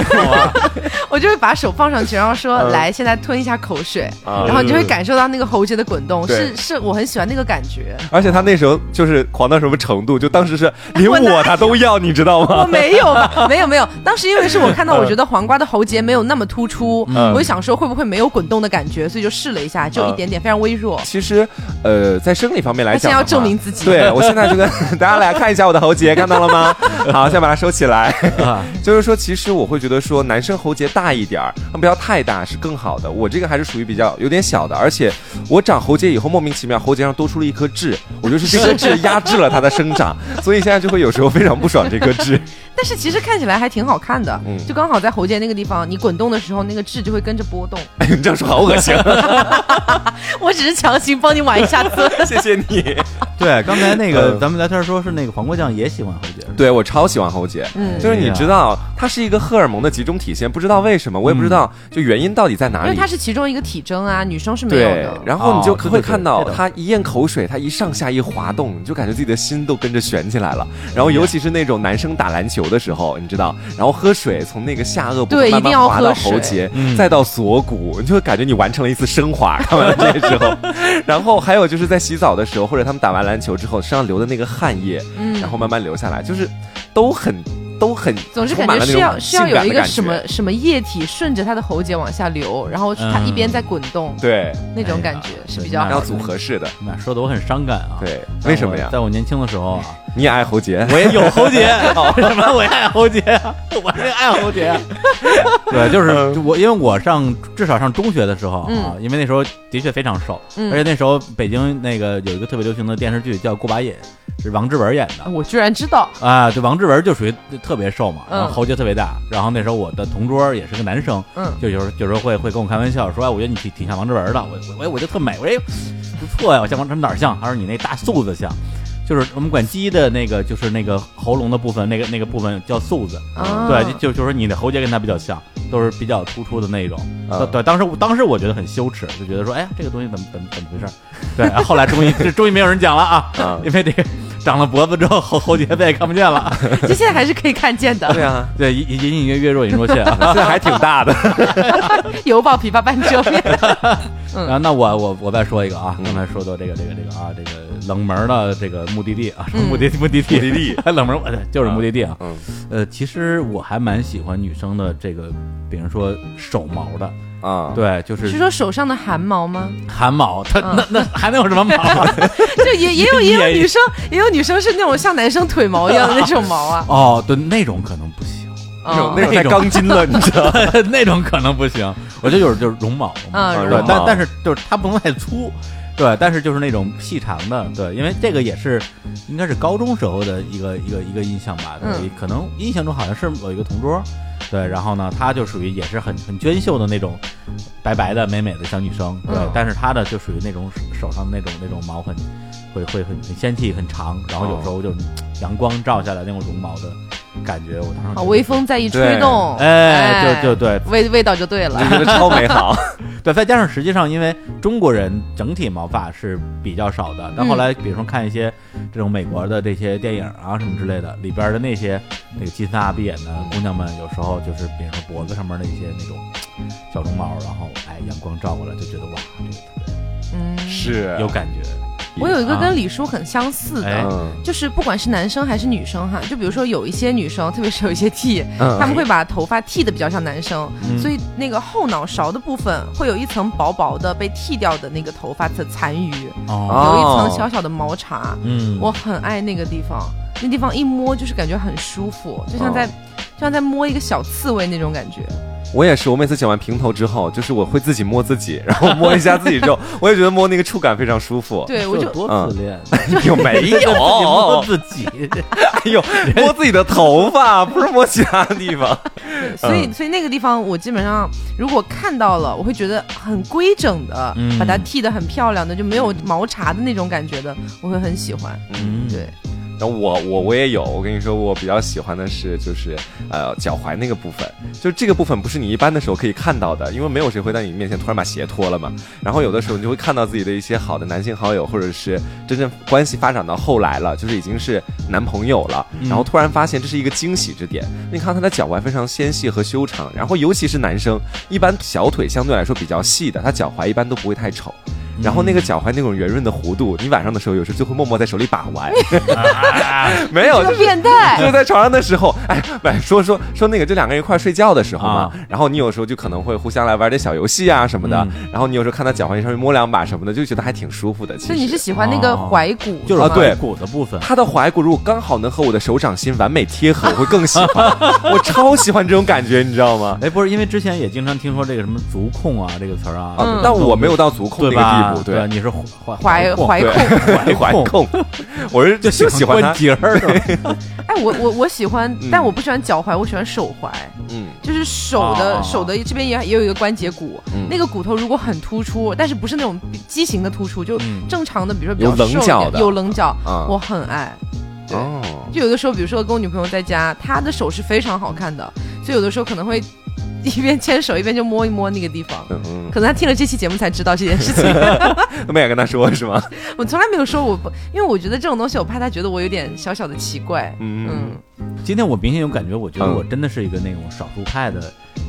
Speaker 1: 我就会把手放上去，然后说：“来，现在吞一下口水。”然后你就会感受到那个喉结的滚动，是是我很喜欢那个感觉。
Speaker 2: 而且他那时候就是狂到什么程度，就当时是连我他都要，你知道吗？
Speaker 1: 我没有，没有，没有。当时因为是我看到，我觉得黄瓜的喉结没有那么突出，我就想说会不会没有滚动的感觉，所以就试了一下，就一点点，非常微弱。
Speaker 2: 其实，呃，在生理方面来讲，
Speaker 1: 现在要证明自己。
Speaker 2: 对我现在就跟 大家来看一下我的喉结，看到了吗？好，先把它收起来。就是说，其实我会觉得说，男生喉结大一点儿，不要太大是更好的。我这个还是属于比较有点小的，而且我长喉结以后，莫名其妙喉结上多出了一颗痣，我就是这颗痣压制了它的生长，所以现在就会有时候非常不爽这颗痣。
Speaker 1: 但是其实看起来还挺好看的，就刚好在喉结那个地方，你滚动的时候，那个痣就会跟着波动。
Speaker 2: 哎，你这样说好恶心。
Speaker 1: 我只是强行帮你玩一下子，
Speaker 2: 谢谢你。
Speaker 3: 对，刚才那个咱们聊天说是那个黄瓜酱也喜欢喉结，
Speaker 2: 对我超喜欢喉结，嗯，就是你知道它是一个荷尔蒙的集中体现，不知道为什么，我也不知道就原因到底在哪里。
Speaker 1: 因为它是其中一个体征啊，女生是没有的。
Speaker 2: 然后你就会看到他一咽口水，他一上下一滑动，你就感觉自己的心都跟着悬起来了。然后尤其是那种男生打篮球的时候，你知道，然后喝水从那个下颚部慢慢滑到喉结，再到锁骨，你就会感觉你完成了一次升华。看完了这个之后，然后还有就是在洗澡的时候，或者他们打完篮球之后身上流的那个汗液，嗯，然后慢慢流下来，就是都很。都很，
Speaker 1: 总是感觉是要是要有一个什么什么液体顺着他的喉结往下流，然后他一边在滚动，
Speaker 2: 对，
Speaker 1: 那种感觉是比较
Speaker 2: 要组合式的。
Speaker 3: 说的我很伤感啊。
Speaker 2: 对，为什么呀？
Speaker 3: 在我年轻的时候啊，
Speaker 2: 你也爱喉结，
Speaker 3: 我也有喉结，为 什么我也爱喉结 啊？我也爱喉结。对，就是我，因为我上至少上中学的时候啊，因为那时候的确非常瘦，而且那时候北京那个有一个特别流行的电视剧叫《过把瘾》。是王志文演的，
Speaker 1: 我居然知道
Speaker 3: 啊！对，王志文就属于特别瘦嘛，然后喉结特别大。然后那时候我的同桌也是个男生，嗯，就有时候有时候会会跟我开玩笑说：“哎，我觉得你挺挺像王志文的。”我我我就特美，我说：“不错呀，我像王志文哪儿像？”他说：“你那大肚子像，就是我们管鸡的那个，就是那个喉咙的部分，那个那个部分叫素子。对，就就说你的喉结跟它比较像，都是比较突出的那种。对，当时当时我觉得很羞耻，就觉得说：哎呀，这个东西怎么怎么怎么回事？对，后来终于终于没有人讲了啊，因为这个。长了脖子之后，喉喉结再也看不见了。
Speaker 1: 这现在还是可以看见的。
Speaker 2: 对啊，
Speaker 3: 对，隐隐隐约约若隐若现，
Speaker 2: 现在还挺大的。
Speaker 1: 犹抱琵琶半遮面。
Speaker 3: 然后那我我我再说一个啊，刚才说到这个这个这个啊，这个冷门的这个目的地啊，目的目的地
Speaker 2: 目的地，
Speaker 3: 冷门 就是目的地啊。嗯，呃，其实我还蛮喜欢女生的这个，比如说手毛的。啊，对，就是
Speaker 1: 是说手上的汗毛吗？
Speaker 3: 汗毛，它那那还能有什么毛？
Speaker 1: 就也也有也有女生，也有女生是那种像男生腿毛一样的那种毛啊。
Speaker 3: 哦，对，那种可能不行，
Speaker 2: 那种那种太钢筋了，你知道？
Speaker 3: 那种可能不行。我觉得就是就是绒毛，
Speaker 1: 啊，
Speaker 3: 但但是就是它不能太粗，对，但是就是那种细长的，对，因为这个也是应该是高中时候的一个一个一个印象吧，对，可能印象中好像是有一个同桌。对，然后呢，她就属于也是很很娟秀的那种，白白的美美的小女生。对，但是她的就属于那种手上那种那种毛很，会会很很纤细很长，然后有时候就阳光照下来那种绒毛的感觉，我当时
Speaker 1: 微风再一吹动，
Speaker 3: 哎，就就对，
Speaker 1: 味味道就对了，
Speaker 2: 觉得超美好。
Speaker 3: 对，再加上实际上，因为中国人整体毛发是比较少的，但后来比如说看一些这种美国的这些电影啊什么之类的，里边的那些那个金发碧眼的姑娘们，有时候就是比如说脖子上面的一些那种小绒毛，然后哎阳光照过来就觉得哇，这个特别，
Speaker 1: 嗯，
Speaker 2: 是
Speaker 3: 有感觉。
Speaker 1: 我有一个跟李叔很相似的，就是不管是男生还是女生哈，就比如说有一些女生，特别是有一些 T，他们会把头发剃的比较像男生，所以那个后脑勺的部分会有一层薄薄的被剃掉的那个头发的残余，有一层小小的毛茬。嗯，我很爱那个地方，那地方一摸就是感觉很舒服，就像在就像在摸一个小刺猬那种感觉。
Speaker 2: 我也是，我每次剪完平头之后，就是我会自己摸自己，然后摸一下自己之后，我也觉得摸那个触感非常舒服。
Speaker 1: 对，我就
Speaker 3: 多自恋，
Speaker 2: 有没有
Speaker 3: 摸自己？
Speaker 2: 哎呦，摸自己的头发，不是摸其他地方。
Speaker 1: 所以，所以那个地方我基本上如果看到了，我会觉得很规整的，把它剃得很漂亮的，就没有毛茬的那种感觉的，我会很喜欢。嗯，对。
Speaker 2: 然后我我我也有，我跟你说，我比较喜欢的是就是呃脚踝那个部分，就这个部分不是你一般的时候可以看到的，因为没有谁会在你面前突然把鞋脱了嘛。然后有的时候你就会看到自己的一些好的男性好友，或者是真正关系发展到后来了，就是已经是男朋友了，然后突然发现这是一个惊喜之点。你看他的脚踝非常纤细和修长，然后尤其是男生，一般小腿相对来说比较细的，他脚踝一般都不会太丑。然后那个脚踝那种圆润的弧度，你晚上的时候有时候就会默默在手里把玩，没有，
Speaker 1: 就变态，
Speaker 2: 就在床上的时候，哎，不说说说那个，就两个人一块睡觉的时候嘛，然后你有时候就可能会互相来玩点小游戏啊什么的，然后你有时候看他脚踝上面摸两把什么的，就觉得还挺舒服的。
Speaker 1: 其实。你是喜欢那个踝骨，
Speaker 3: 就是
Speaker 2: 对。
Speaker 3: 骨的部分，
Speaker 2: 他的踝骨如果刚好能和我的手掌心完美贴合，我会更喜欢，我超喜欢这种感觉，你知道吗？
Speaker 3: 哎，不是，因为之前也经常听说这个什么足控啊这个词儿啊，
Speaker 2: 但我没有到足控那个地步，对。
Speaker 3: 你是怀
Speaker 1: 怀
Speaker 3: 怀
Speaker 1: 控
Speaker 2: 怀控，我是就
Speaker 3: 就
Speaker 2: 喜欢
Speaker 3: 节儿。
Speaker 1: 哎，我我我喜欢，但我不喜欢脚踝，我喜欢手踝。嗯，就是手的手的这边也也有一个关节骨，那个骨头如果很突出，但是不是那种畸形的突出，就正常的，比如说
Speaker 2: 有棱角的，
Speaker 1: 有棱角，我很爱。哦，就有的时候，比如说跟我女朋友在家，她的手是非常好看的，所以有的时候可能会。一边牵手一边就摸一摸那个地方，可能他听了这期节目才知道这件事情。
Speaker 2: 都 没敢跟他说是吗？
Speaker 1: 我从来没有说我不，因为我觉得这种东西，我怕他觉得我有点小小的奇怪。嗯，
Speaker 3: 今天我明显有感觉，我觉得我真的是一个那种少数派的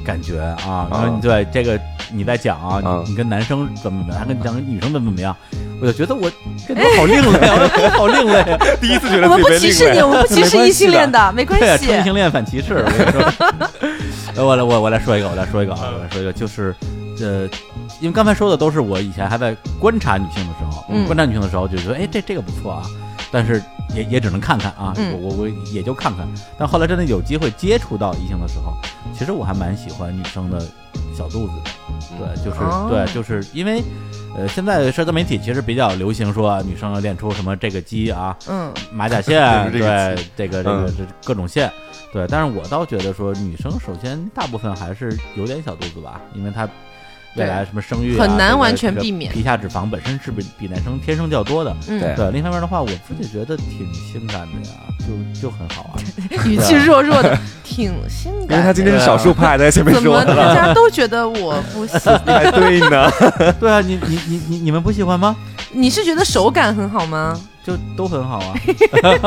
Speaker 3: 感觉啊。然后你对这个你在讲啊，你你跟男生怎么怎么样，还跟你讲女生怎么怎么样，我就觉得我跟你好另类，好另类。
Speaker 2: 第一次觉得
Speaker 1: 我们不歧视你，我们不歧视异性恋的，没关系。
Speaker 3: 异性恋反歧视。我跟你说。我来我我来说一个，我来说一个啊，我来说一个，就是，呃，因为刚才说的都是我以前还在观察女性的时候，观察女性的时候就觉得，哎，这这个不错啊，但是也也只能看看啊，我我我也就看看。但后来真的有机会接触到异性的时候，其实我还蛮喜欢女生的小肚子。的，对，就是对，就是因为，呃，现在社交媒体其实比较流行说女生要练出什么这个肌啊，嗯，马甲线，对，这个这个这各种线。对，但是我倒觉得说，女生首先大部分还是有点小肚子吧，因为她未来什么生育
Speaker 1: 很难完全避免，
Speaker 3: 皮下脂肪本身是比比男生天生较多的。对对，另一方面的话，我自己觉得挺性感的呀，就就很好啊。
Speaker 1: 语气弱弱的，挺性感。
Speaker 2: 因为他今天是少数派，在前面说。
Speaker 1: 怎么大家都觉得我不喜欢？
Speaker 2: 对呢。
Speaker 3: 对啊，你你你你你们不喜欢吗？
Speaker 1: 你是觉得手感很好吗？
Speaker 3: 就都很好啊。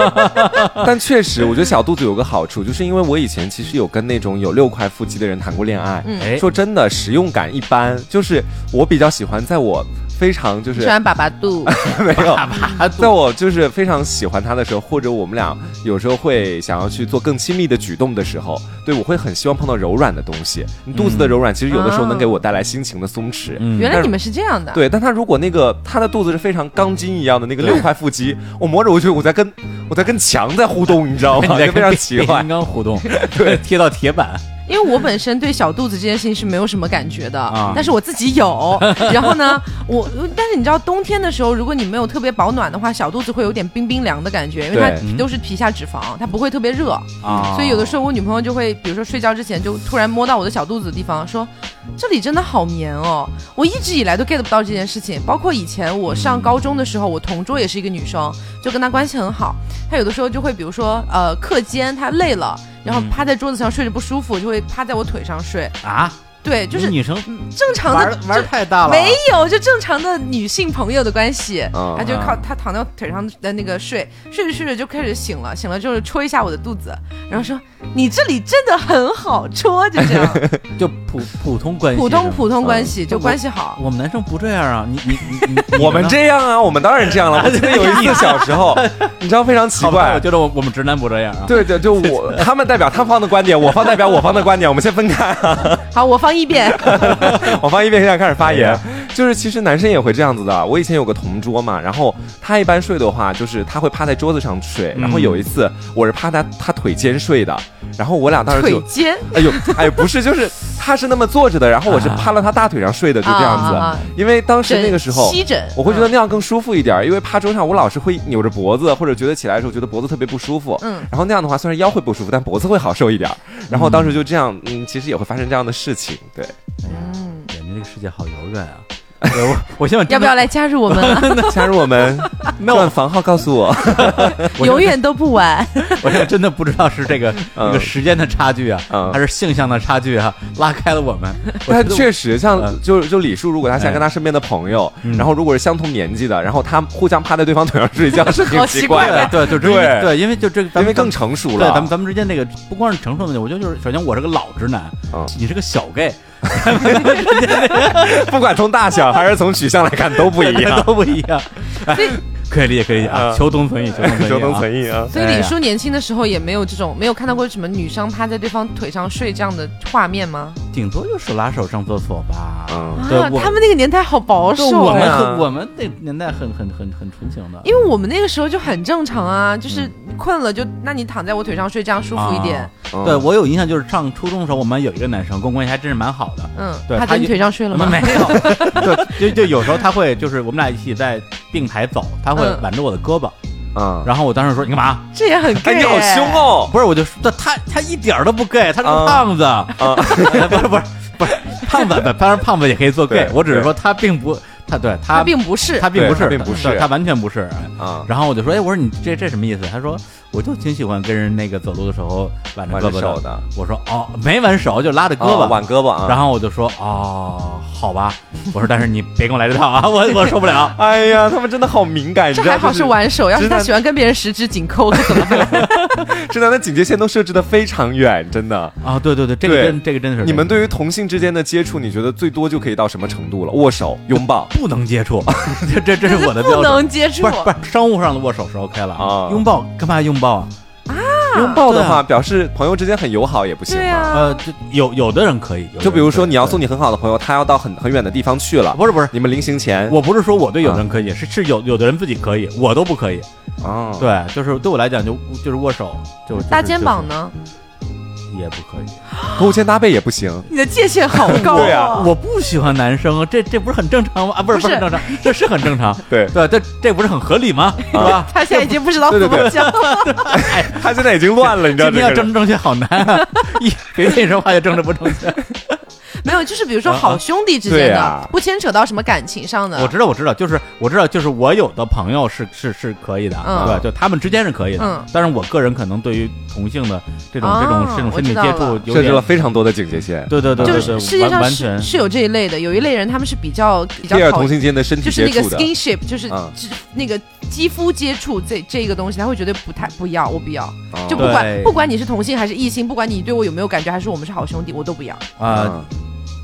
Speaker 2: 但确实，我觉得小肚子有个好处，就是因为我以前其实有跟那种有六块腹肌的人谈过恋爱。嗯，说真的，实用感一般。就是我比较喜欢在我。非常就是
Speaker 1: 喜欢爸爸肚，
Speaker 2: 没有，在我就是非常喜欢他的时候，或者我们俩有时候会想要去做更亲密的举动的时候，对我会很希望碰到柔软的东西。你肚子的柔软，其实有的时候能给我带来心情的松弛。
Speaker 1: 原来你们是这样的。
Speaker 2: 对，但他如果那个他的肚子是非常钢筋一样的那个六块腹肌，我摸着我觉得我在跟我在跟墙在互动，你知道吗？非常奇怪，金
Speaker 3: 刚互动，对，贴到铁板。
Speaker 1: 因为我本身对小肚子这件事情是没有什么感觉的，但是我自己有。然后呢，我但是你知道冬天的时候，如果你没有特别保暖的话，小肚子会有点冰冰凉的感觉，因为它都是皮下脂肪，它不会特别热啊。所以有的时候我女朋友就会，比如说睡觉之前就突然摸到我的小肚子的地方，说这里真的好棉哦。我一直以来都 get 不到这件事情，包括以前我上高中的时候，我同桌也是一个女生，就跟她关系很好。她有的时候就会，比如说呃课间她累了。然后趴在桌子上睡着不舒服，就会趴在我腿上睡啊。对，就是
Speaker 3: 女生
Speaker 1: 正常的
Speaker 3: 玩玩太大了，
Speaker 1: 没有就正常的女性朋友的关系，他就靠他躺在腿上的那个睡，睡着睡着就开始醒了，醒了之后戳一下我的肚子，然后说你这里真的很好戳，就这样，
Speaker 3: 就普普通关系，
Speaker 1: 普通普通关系就关系好。
Speaker 3: 我们男生不这样啊，你你 你
Speaker 2: 我们这样啊，我们当然这样了。我记得有一次 小时候，你知道非常奇怪，
Speaker 3: 我觉得我我们直男不这样啊。
Speaker 2: 对对，就我他们代表他方的观点，我方代表我方的观点，我们先分开。
Speaker 1: 好，我方。一遍，
Speaker 2: 我放一遍，现在开始发言。就是其实男生也会这样子的。我以前有个同桌嘛，然后他一般睡的话，就是他会趴在桌子上睡。然后有一次，我是趴在他腿间睡的。然后我俩当时
Speaker 1: 腿间，
Speaker 2: 哎呦，哎，不是，就是他是那么坐着的，然后我是趴到他大腿上睡的，就这样子。因为当时那个时候，
Speaker 1: 吸枕，
Speaker 2: 我会觉得那样更舒服一点。因为趴桌上，我老是会扭着脖子，或者觉得起来的时候觉得脖子特别不舒服。嗯。然后那样的话，虽然腰会不舒服，但脖子会好受一点。然后当时就这样，嗯，其实也会发生这样的事情，对。
Speaker 3: 嗯，感觉这个世界好遥远啊。我 我希望
Speaker 1: 要不要来加入我们？
Speaker 2: 加入我们，那房号告诉我，
Speaker 1: 永远都不晚。
Speaker 3: 我现在真的不知道是这个这个时间的差距啊，还是性向的差距啊，拉开了我们。
Speaker 2: 但确实，像就就李叔，如果他现在跟他身边的朋友，然后如果是相同年纪的，然后他互相趴在对方腿上睡觉，是挺奇怪的。
Speaker 3: 对，就
Speaker 2: 对
Speaker 3: 对，因为就这个，
Speaker 2: 因为更成熟了。
Speaker 3: 对，咱们咱们之间那个不光是成熟的问题，我觉得就是首先我是个老直男，你是个小 gay。
Speaker 2: 不管从大小还是从取向来看都不一样，
Speaker 3: 都不一样。可以理解，可以理解啊。求同存异，
Speaker 2: 求同存异啊。
Speaker 1: 所以李叔年轻的时候也没有这种，没有看到过什么女生趴在对方腿上睡这样的画面吗？
Speaker 3: 顶多就手拉手上厕所吧。
Speaker 1: 啊，他们那个年代好保守
Speaker 3: 我们我们那年代很很很很纯情的，
Speaker 1: 因为我们那个时候就很正常啊，就是困了就那你躺在我腿上睡，这样舒服一点。
Speaker 3: 对我有印象，就是上初中的时候，我们有一个男生跟我关系还真是蛮好的。嗯，对，
Speaker 1: 他在你腿上睡了吗？
Speaker 3: 没有。对，就就有时候他会，就是我们俩一起在并排走，他会挽着我的胳膊。嗯，然后我当时说你干嘛？
Speaker 1: 这也很 gay，
Speaker 2: 你好凶哦！
Speaker 3: 不是，我就说他他一点都不 gay，他是个胖子。啊，不是不是不是胖子，当然胖子也可以做 gay，我只是说他并不。他对他
Speaker 1: 并不是，
Speaker 3: 他并不是，
Speaker 2: 并不是，
Speaker 3: 他完全不是啊。然后我就说，哎，我说你这这什么意思？他说，我就挺喜欢跟人那个走路的时候挽着胳膊
Speaker 2: 的。
Speaker 3: 我说，哦，没挽手，就拉着胳膊
Speaker 2: 挽胳膊啊。
Speaker 3: 然后我就说，哦，好吧。我说，但是你别跟我来这套啊，我我受不了。
Speaker 2: 哎呀，他们真的好敏感。
Speaker 1: 这还好是挽手，要是他喜欢跟别人十指紧扣，怎么办？
Speaker 2: 直男的警戒线都设置的非常远，真的
Speaker 3: 啊。对对对，这个真这个真的是。
Speaker 2: 你们对于同性之间的接触，你觉得最多就可以到什么程度了？握手、拥抱，
Speaker 3: 不能接触。这这这是我的标准，
Speaker 1: 不能接触，
Speaker 3: 不是不是商务上的握手是 OK 了啊，拥抱干嘛拥抱啊？
Speaker 1: 啊，
Speaker 2: 拥抱的话表示朋友之间很友好也不行吗？
Speaker 3: 呃，有有的人可以，
Speaker 2: 就比如说你要送你很好的朋友，他要到很很远的地方去了，
Speaker 3: 不是不是，
Speaker 2: 你们临行前，
Speaker 3: 我不是说我对有的人可以，是是有有的人自己可以，我都不可以啊。对，就是对我来讲就就是握手，就
Speaker 1: 搭肩膀呢。
Speaker 3: 也不可以，
Speaker 2: 勾肩搭背也不行。
Speaker 1: 你的界限好高
Speaker 2: 啊！
Speaker 3: 我不喜欢男生，这这不是很正常吗？啊，不是不是正常，这是很正常。
Speaker 2: 对
Speaker 3: 对，这这不是很合理吗？是吧？
Speaker 1: 他现在已经不知道怎么讲了。
Speaker 2: 他现在已经乱了，你知道吗？
Speaker 3: 今天要政治正确好难啊！一别那说话就政治不正确。
Speaker 1: 没有，就是比如说好兄弟之间的，不牵扯到什么感情上的。
Speaker 3: 我知道，我知道，就是我知道，就是我有的朋友是是是可以的，对？就他们之间是可以的。嗯但是我个人可能对于同性的这种这种这种身体接触，
Speaker 2: 设置了非常多的警戒线。
Speaker 3: 对对对，
Speaker 1: 就是世界上是是有这一类的，有一类人他们是比较比较
Speaker 2: 同性间的身体
Speaker 1: 就是那个 skinship，就是那个肌肤接触这这个东西，他会觉得不太不要，我不要。就不管不管你是同性还是异性，不管你对我有没有感觉，还是我们是好兄弟，我都不要。
Speaker 3: 啊，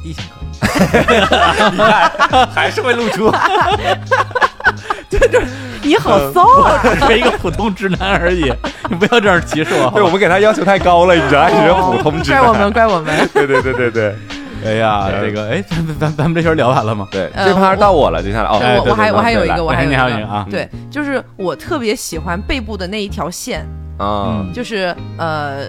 Speaker 3: 异性可
Speaker 2: 以，你看还是会露出。
Speaker 1: 对对，你好骚啊！
Speaker 3: 是一个普通直男而已，你不要这样歧视我。
Speaker 2: 对我们给他要求太高了，你知道，是普通直男。
Speaker 1: 怪我们，怪我们。
Speaker 2: 对对对对对。
Speaker 3: 哎呀，这个哎，咱咱咱们这圈聊完了吗？
Speaker 2: 对，这趴到我了，接下来哦，
Speaker 1: 我我还我还有一个，我还有一个
Speaker 3: 啊，
Speaker 1: 对，就是我特别喜欢背部的那一条线啊，就是呃。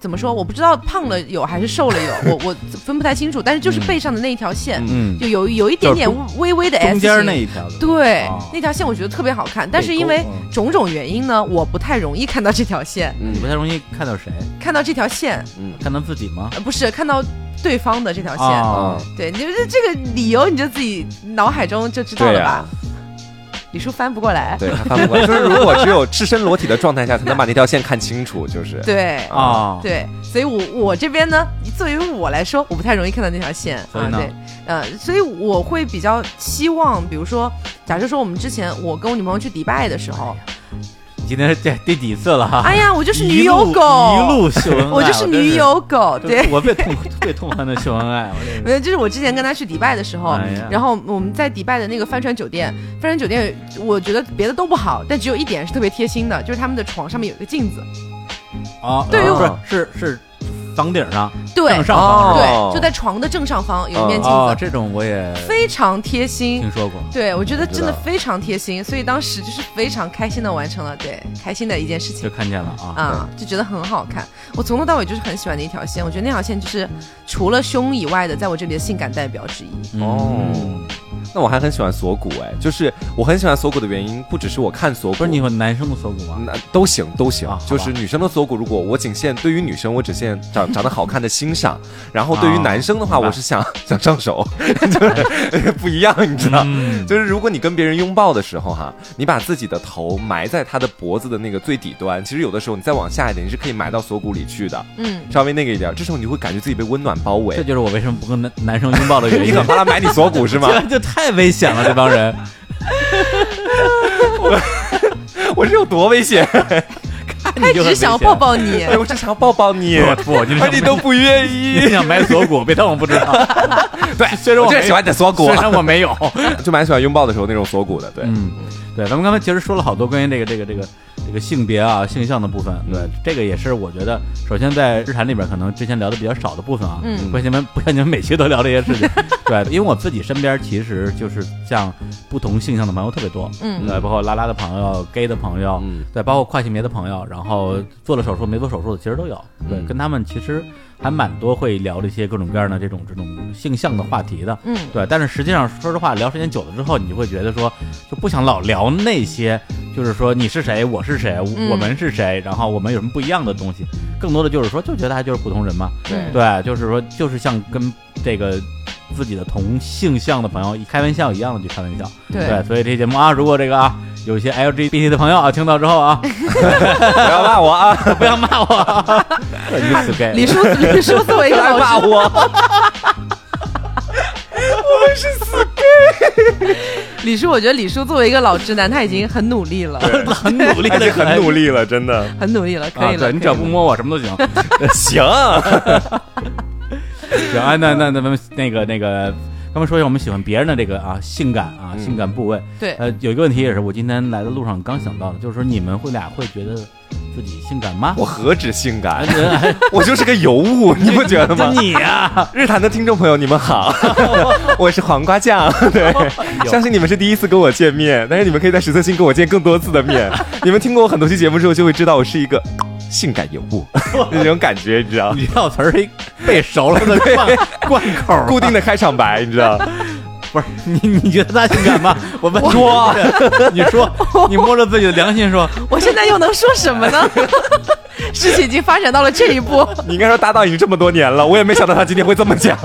Speaker 1: 怎么说？我不知道胖了有还是瘦了有，我我分不太清楚。但是就是背上的那一条线，嗯，就有有一点点微微的
Speaker 3: S 中间那一条，
Speaker 1: 对，那条线我觉得特别好看。但是因为种种原因呢，我不太容易看到这条线。
Speaker 3: 你不太容易看到谁？
Speaker 1: 看到这条线？
Speaker 3: 嗯，看到自己吗？
Speaker 1: 不是，看到对方的这条线。对，你这这个理由你就自己脑海中就知道了吧？李叔翻不过来，
Speaker 2: 对他翻不过来，就是如果只有赤身裸体的状态下才能把那条线看清楚，就是
Speaker 1: 对。啊，对，所以我我这边呢，作为我来说，我不太容易看到那条线啊，对，呃，所以我会比较希望，比如说，假设说我们之前我跟我女朋友去迪拜的时候。
Speaker 3: 今天这第几次了哈？
Speaker 1: 哎呀，我就是女友狗，
Speaker 3: 一路秀恩爱，
Speaker 1: 我就是女友狗，对，
Speaker 3: 我最痛最痛恨的秀恩爱。
Speaker 1: 没有，就是我之前跟他去迪拜的时候，然后我们在迪拜的那个帆船酒店，帆船酒店，我觉得别的都不好，但只有一点是特别贴心的，就是他们的床上面有一个镜子。
Speaker 3: 啊，
Speaker 1: 对于
Speaker 3: 我是是。房顶上，
Speaker 1: 对，
Speaker 3: 正上方，
Speaker 1: 对，就在床的正上方有一面镜子，
Speaker 3: 这种我也
Speaker 1: 非常贴心，
Speaker 3: 听说过。
Speaker 1: 对，我觉得真的非常贴心，所以当时就是非常开心的完成了，对，开心的一件事情。
Speaker 3: 就看见了啊，
Speaker 1: 啊，就觉得很好看。我从头到尾就是很喜欢的一条线，我觉得那条线就是除了胸以外的，在我这里的性感代表之一。哦。
Speaker 2: 那我还很喜欢锁骨哎，就是我很喜欢锁骨的原因，不只是我看锁骨，
Speaker 3: 不是你和男生的锁骨吗？
Speaker 2: 那都行都行，就是女生的锁骨，如果我仅限对于女生，我只限长长得好看的欣赏，然后对于男生的话，我是想想上手，就是不一样，你知道？就是如果你跟别人拥抱的时候哈，你把自己的头埋在他的脖子的那个最底端，其实有的时候你再往下一点，你是可以埋到锁骨里去的，嗯，稍微那个一点，这时候你会感觉自己被温暖包围。
Speaker 3: 这就是我为什么不跟男男生拥抱的原因。
Speaker 2: 你很怕他埋你锁骨是吗？
Speaker 3: 就太危险了，这帮人。
Speaker 2: 我我是有多危险？
Speaker 1: 他只想抱抱你，
Speaker 2: 我只想抱抱你，
Speaker 3: 不，
Speaker 2: 你都不愿意。
Speaker 3: 你想买锁骨，别当我不知道。
Speaker 2: 对，虽然我最喜欢的锁骨，
Speaker 3: 虽然我没有，
Speaker 2: 就蛮喜欢拥抱的时候那种锁骨的。对，
Speaker 3: 嗯，对，咱们刚才其实说了好多关于这个这个这个。这个性别啊，性向的部分，对，这个也是我觉得，首先在日谈里边，可能之前聊的比较少的部分啊。嗯。不像你们，不像你们每期都聊这些事情。对，因为我自己身边其实就是像不同性向的朋友特别多。嗯。对，包括拉拉的朋友、gay 的朋友，对，包括跨性别的朋友，然后做了手术没做手术的，其实都有。对，跟他们其实。还蛮多会聊这些各种各样的这种这种性向的话题的，嗯，对。但是实际上，说实话，聊时间久了之后，你就会觉得说，就不想老聊那些，就是说你是谁，我是谁，我们是谁，然后我们有什么不一样的东西。更多的就是说，就觉得他就是普通人嘛，对，对，就是说，就是像跟这个自己的同性向的朋友一开玩笑一样的去开玩笑，对。所以这节目啊，如果这个啊。有一些 LGBT 的朋友啊，听到之后啊，
Speaker 2: 不要骂我啊，
Speaker 3: 不要骂我。
Speaker 1: 李叔，李叔作为一个老
Speaker 2: 骂我，我是死 gay。
Speaker 1: 李叔，我觉得李叔作为一个老直男，他已经很努力了，
Speaker 3: 很努力，
Speaker 2: 了，很努力了，真的，
Speaker 1: 很努力了，可以了。
Speaker 3: 你只要不摸我，什么都行。
Speaker 2: 行，
Speaker 3: 行，哎，那那那们那个那个。咱们说一下我们喜欢别人的这个啊性感啊性感部位。
Speaker 1: 对，
Speaker 3: 呃，有一个问题也是我今天来的路上刚想到的，就是说你们会俩会觉得自己性感吗？
Speaker 2: 我何止性感，我就是个尤物，你不觉得吗？
Speaker 3: 你呀，
Speaker 2: 日坛的听众朋友，你们好，我是黄瓜酱。对，相信你们是第一次跟我见面，但是你们可以在实测星跟我见更多次的面。你们听过我很多期节目之后，就会知道我是一个。性感尤物 那种感觉，你知道？
Speaker 3: 你套词儿背熟了的贯 贯口，
Speaker 2: 固定的开场白，你知道？
Speaker 3: 不是你，你觉得他性感吗？我们说，你说，你摸着自己的良心说，
Speaker 1: 我现在又能说什么呢？事情已经发展到了这一步。
Speaker 2: 你应该说搭档已经这么多年了，我也没想到他今天会这么讲。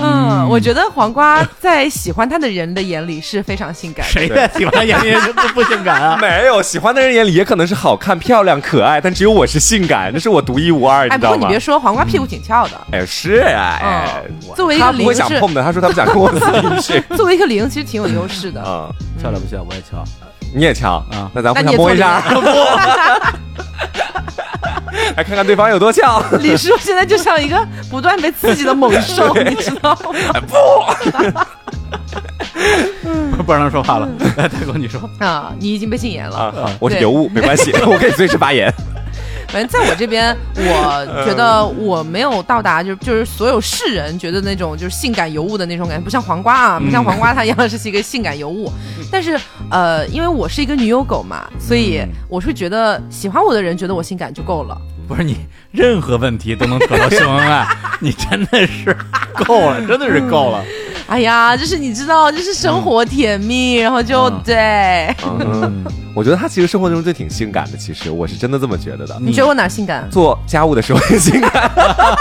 Speaker 1: 嗯，我觉得黄瓜在喜欢他的人的眼里是非常性感。
Speaker 3: 谁在喜欢他眼里不不性感啊？
Speaker 2: 没有，喜欢的人眼里也可能是好看、漂亮、可爱，但只有我是性感，那是我独一无二，你知道吗？
Speaker 1: 不过你别说，黄瓜屁股挺翘的。
Speaker 2: 哎，是啊，
Speaker 1: 作为一个零，
Speaker 2: 不想碰的，他说他不想跟我进去。
Speaker 1: 作为一个零，其实挺有优势的。
Speaker 2: 嗯，
Speaker 3: 翘了不翘？我也翘。
Speaker 2: 你也翘啊？那咱互相摸一下。来看看对方有多翘。
Speaker 1: 李叔现在就像一个不断被刺激的猛兽，你知道吗？
Speaker 3: 不，不让他说话了。来，大哥，你说
Speaker 1: 啊，你已经被禁言了。啊，
Speaker 2: 我是尤物，没关系，我可以随时发言。
Speaker 1: 反正在我这边，我觉得我没有到达，就就是所有世人觉得那种就是性感尤物的那种感觉，不像黄瓜啊，不像黄瓜它一样是一个性感尤物。但是，呃，因为我是一个女友狗嘛，所以我是觉得喜欢我的人觉得我性感就够了。
Speaker 3: 不是你任何问题都能扯到性恩爱，你真的是够了，真的是够了。
Speaker 1: 哎呀，就是你知道，就是生活甜蜜，然后就对。
Speaker 2: 我觉得他其实生活中就挺性感的，其实我是真的这么觉得的。
Speaker 1: 你觉得我哪性感？
Speaker 2: 做家务的时候很性感，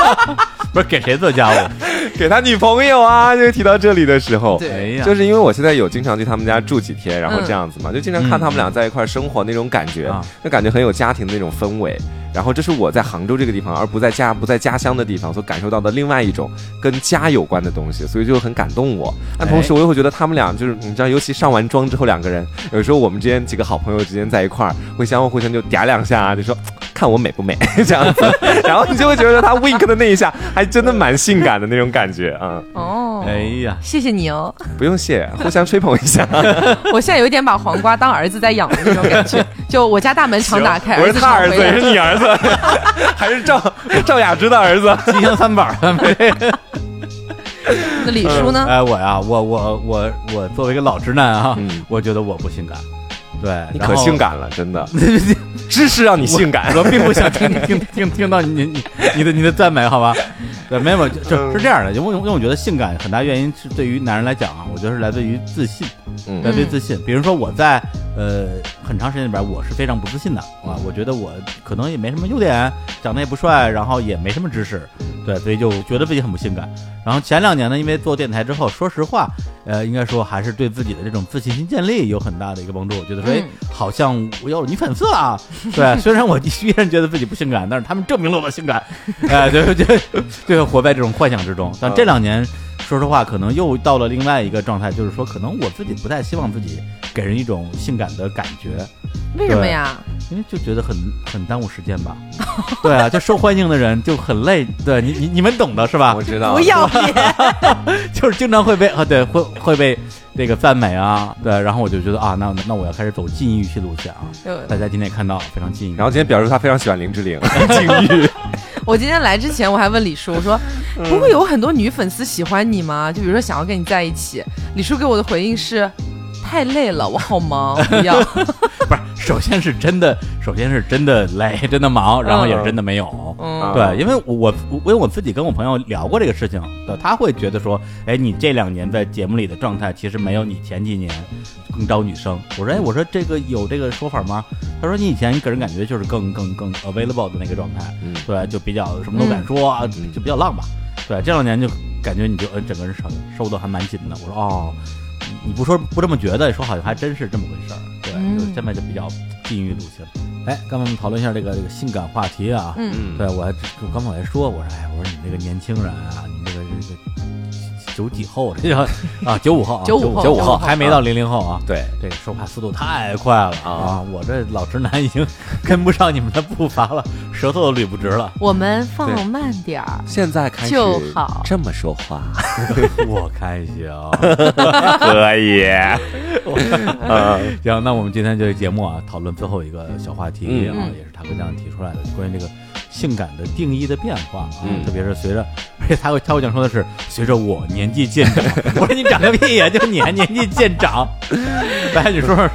Speaker 3: 不是给谁做家务？
Speaker 2: 给他女朋友啊！就提到这里的时候，
Speaker 1: 对，
Speaker 2: 就是因为我现在有经常去他们家住几天，然后这样子嘛，就经常看他们俩在一块生活那种感觉，就感觉很有家庭的那种氛围。然后这是我在杭州这个地方，而不在家不在家乡的地方所感受到的另外一种跟家有关的东西，所以就很感动我。但同时我又会觉得他们俩就是你知道，尤其上完妆之后两个人，有时候我们之间几个好朋友之间在一块儿，会相互互相就嗲两下，就说看我美不美 这样子，然后你就会觉得他 wink 的那一下还真的蛮性感的那种感觉啊。
Speaker 1: 哦，
Speaker 3: 哎呀，
Speaker 1: 谢谢你哦，
Speaker 2: 不用谢，互相吹捧一下。
Speaker 1: 我现在有一点把黄瓜当儿子在养的那种感觉，就我家大门常打开，
Speaker 2: 我是他儿子，也是你儿子。还是赵 赵雅芝的儿子，
Speaker 3: 吉祥三宝。
Speaker 1: 那李叔呢？
Speaker 3: 哎，我呀，我我我我作为一个老直男啊，我觉得我不性感。对，
Speaker 2: 你可性感了，真的。知识让你性感，
Speaker 3: 我并不想听 听听听到你你你的你的赞美，好吧？对，没有，就是这样的，因为因为我觉得性感很大原因是对于男人来讲啊，我觉得是来自于自信，来自于自信。比如说我在呃很长时间里边，我是非常不自信的啊，我觉得我可能也没什么优点，长得也不帅，然后也没什么知识，对，所以就觉得自己很不性感。然后前两年呢，因为做电台之后，说实话，呃，应该说还是对自己的这种自信心建立有很大的一个帮助。我觉得说，哎，好像我有女粉丝啊。对，虽然我 依然觉得自己不性感，但是他们证明了我性感。哎，对对对，活在这种幻想之中。但这两年，说实话，可能又到了另外一个状态，就是说，可能我自己不太希望自己给人一种性感的感觉。
Speaker 1: 为什么呀？
Speaker 3: 因为就觉得很很耽误时间吧。对啊，就受欢迎的人就很累。对你你你们懂的是吧？
Speaker 2: 我知道。
Speaker 1: 不要脸，
Speaker 3: 就是经常会被啊，对，会会被这个赞美啊，对。然后我就觉得啊，那那我要开始走禁欲系路线啊。大家今天也看到非常禁欲。
Speaker 2: 然后今天表示他非常喜欢林志玲，禁欲。
Speaker 1: 我今天来之前我还问李叔，我说不会有很多女粉丝喜欢你吗？就比如说想要跟你在一起。李叔给我的回应是。太累了，我好忙，不要。
Speaker 3: 不是，首先是真的，首先是真的累，真的忙，然后也是真的没有。对，因为我因为我自己跟我朋友聊过这个事情，他会觉得说，哎，你这两年在节目里的状态其实没有你前几年更招女生。我说，哎，我说这个有这个说法吗？他说，你以前个人感觉就是更更更 available 的那个状态，对，就比较什么都敢说，就比较浪吧。对，这两年就感觉你就呃整个人收收的还蛮紧的。我说，哦。你不说不这么觉得，说好像还真是这么回事儿。对，就现在就比较禁欲路线。哎，刚才我们讨论一下这个这个性感话题啊。嗯，对我还刚才我还说，我说哎，我说你这个年轻人啊，你这个这个。九几后，这叫啊，九五后，
Speaker 1: 九五
Speaker 3: 九五后还没到零零后啊。
Speaker 2: 对，
Speaker 3: 这个说话速度太快了啊！我这老直男已经 跟不上你们的步伐了，舌头都捋不直了。
Speaker 1: 我们放慢点儿，
Speaker 2: 现在开始
Speaker 1: 就好
Speaker 2: 这么说话。
Speaker 3: 我开心，
Speaker 2: 可以。
Speaker 3: 行，那我们今天这个节目啊，讨论最后一个小话题啊，也是他跟酱提出来的，关于这个。性感的定义的变化啊，特别是随着，而且他会他会讲说的是随着我年纪渐长，我说你长个屁呀，就你还年纪渐长，来 你说说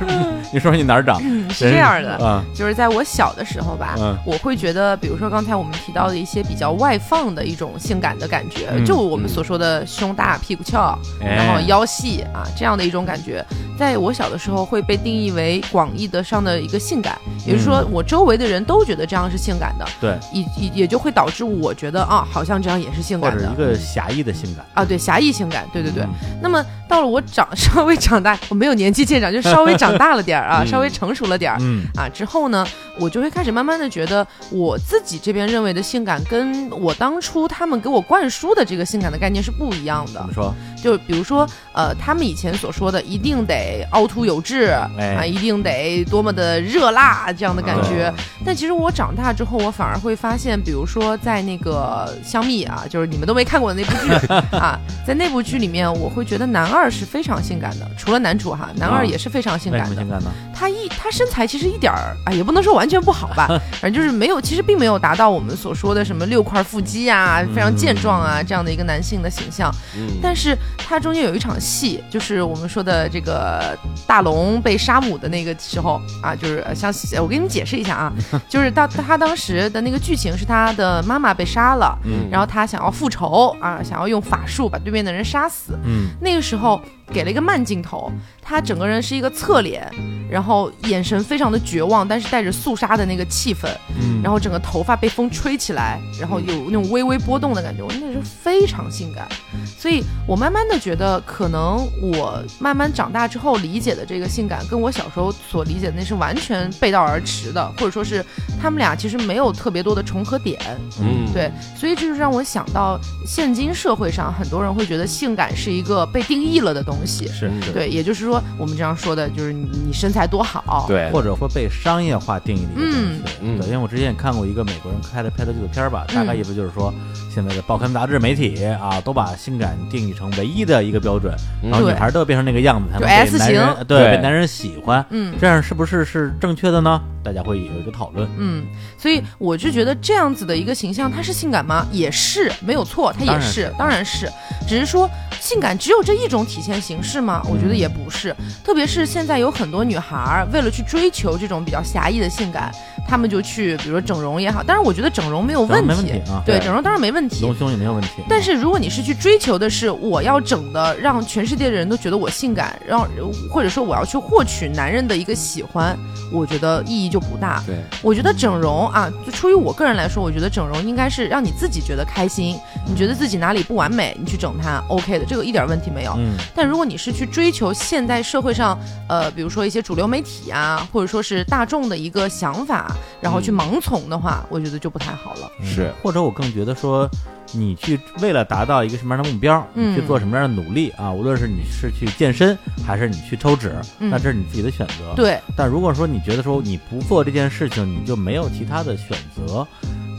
Speaker 3: 你说你哪儿长？
Speaker 1: 是这样的，就是在我小的时候吧，我会觉得，比如说刚才我们提到的一些比较外放的一种性感的感觉，就我们所说的胸大屁股翘，然后腰细啊这样的一种感觉，在我小的时候会被定义为广义的上的一个性感，也就是说我周围的人都觉得这样是性感的，
Speaker 3: 对，
Speaker 1: 也也也就会导致我觉得啊，好像这样也是性感的，
Speaker 3: 一个狭义的性感
Speaker 1: 啊，对，狭义性感，对对对。那么到了我长 稍微长大，我没有年纪渐长，就稍微长大了点儿啊，稍微成熟了点儿，嗯啊，之后呢，我就会开始慢慢的觉得我自己这边认为的性感，跟我当初他们给我灌输的这个性感的概念是不一样的。
Speaker 3: 怎么说？
Speaker 1: 就比如说，呃，他们以前所说的一定得凹凸有致啊，一定得多么的热辣这样的感觉。但其实我长大之后，我反而会发现，比如说在那个《香蜜》啊，就是你们都没看过的那部剧 啊，在那部剧里面，我会觉得男二是非常性感的，除了男主哈，男二也是非常性感的。他一他身材其实一点儿啊，也不能说完全不好吧，反正就是没有，其实并没有达到我们所说的什么六块腹肌啊，非常健壮啊这样的一个男性的形象。但是。他中间有一场戏，就是我们说的这个大龙被杀母的那个时候啊，就是像我给你们解释一下啊，就是他他当时的那个剧情是他的妈妈被杀了，然后他想要复仇啊，想要用法术把对面的人杀死，嗯，那个时候。给了一个慢镜头，他整个人是一个侧脸，然后眼神非常的绝望，但是带着肃杀的那个气氛，嗯，然后整个头发被风吹起来，然后有那种微微波动的感觉，我那时候非常性感，所以我慢慢的觉得，可能我慢慢长大之后理解的这个性感，跟我小时候所理解的那是完全背道而驰的，或者说是他们俩其实没有特别多的重合点，嗯，对，所以这就让我想到，现今社会上很多人会觉得性感是一个被定义了的东西。东西
Speaker 3: 是
Speaker 1: 对，也就是说，我们这样说的就是你你身材多好，
Speaker 2: 对，
Speaker 3: 或者会被商业化定义的一个东西。嗯，对，因为我之前也看过一个美国人拍的拍的纪录片吧，大概意思就是说，现在的报刊杂志媒体啊，都把性感定义成唯一的一个标准，然后女孩都要变成那个样子才能被男人对被男人喜欢。嗯，这样是不是是正确的呢？大家会有一个讨论。
Speaker 1: 嗯，所以我就觉得这样子的一个形象，它是性感吗？也是没有错，它也是，当然是，只是说性感只有这一种体现。形式吗？我觉得也不是，特别是现在有很多女孩为了去追求这种比较狭义的性感，她们就去，比如说整容也好。当然，我觉得整容没有问题
Speaker 3: 啊，
Speaker 1: 对，整容当然没问题，
Speaker 3: 隆胸也没有问题。
Speaker 1: 但是如果你是去追求的是我要整的让全世界的人都觉得我性感，让或者说我要去获取男人的一个喜欢，我觉得意义就不大。
Speaker 2: 对，
Speaker 1: 我觉得整容啊，就出于我个人来说，我觉得整容应该是让你自己觉得开心，你觉得自己哪里不完美，你去整它，OK 的，这个一点问题没有。嗯，但如果你是去追求现代社会上，呃，比如说一些主流媒体啊，或者说是大众的一个想法，然后去盲从的话，我觉得就不太好了。
Speaker 2: 是，
Speaker 3: 或者我更觉得说，你去为了达到一个什么样的目标，你去做什么样的努力啊？无论是你是去健身，还是你去抽脂，那这是你自己的选择。
Speaker 1: 对。
Speaker 3: 但如果说你觉得说你不做这件事情，你就没有其他的选择。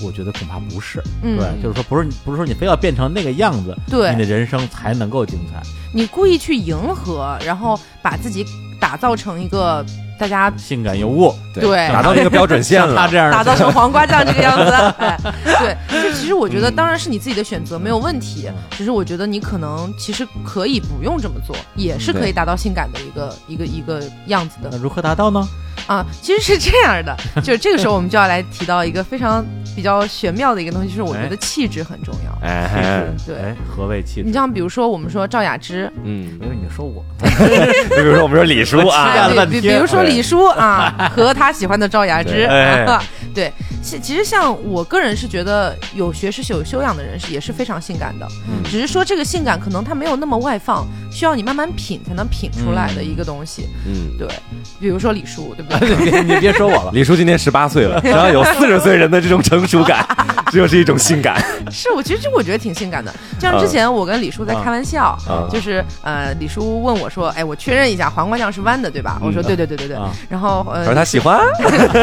Speaker 3: 我觉得恐怕不是，对，就是说不是不是说你非要变成那个样子，
Speaker 1: 对，
Speaker 3: 你的人生才能够精彩。
Speaker 1: 你故意去迎合，然后把自己打造成一个大家
Speaker 3: 性感尤物，
Speaker 1: 对，
Speaker 2: 达到那个标准线了，
Speaker 3: 他这样
Speaker 1: 打造成黄瓜酱这个样子，对。就其实我觉得当然是你自己的选择没有问题，只是我觉得你可能其实可以不用这么做，也是可以达到性感的一个一个一个样子的。
Speaker 3: 那如何达到呢？
Speaker 1: 啊，其实是这样的，就是这个时候我们就要来提到一个非常比较玄妙的一个东西，就是我觉得气质很重要。
Speaker 3: 哎，
Speaker 1: 对，
Speaker 3: 何谓气质？
Speaker 1: 你像比如说我们说赵雅芝，
Speaker 3: 嗯，因为你说我，
Speaker 2: 你比如说我们说李叔啊，
Speaker 1: 比比如说李叔啊，和他喜欢的赵雅芝，对，其其实像我个人是觉得有学识、有修养的人是也是非常性感的，只是说这个性感可能他没有那么外放，需要你慢慢品才能品出来的一个东西。嗯，对，比如说李叔，对不
Speaker 3: 对？你别说我了，
Speaker 2: 李叔今年十八岁了，只要有四十岁人的这种成熟感，这就是一种性感。
Speaker 1: 是我其实这我觉得挺性感的，就像之前我跟李叔在开玩笑，就是呃，李叔问我说：“哎，我确认一下，黄瓜酱是弯的对吧？”我说：“对对对对对。”然后呃，
Speaker 2: 说他喜欢，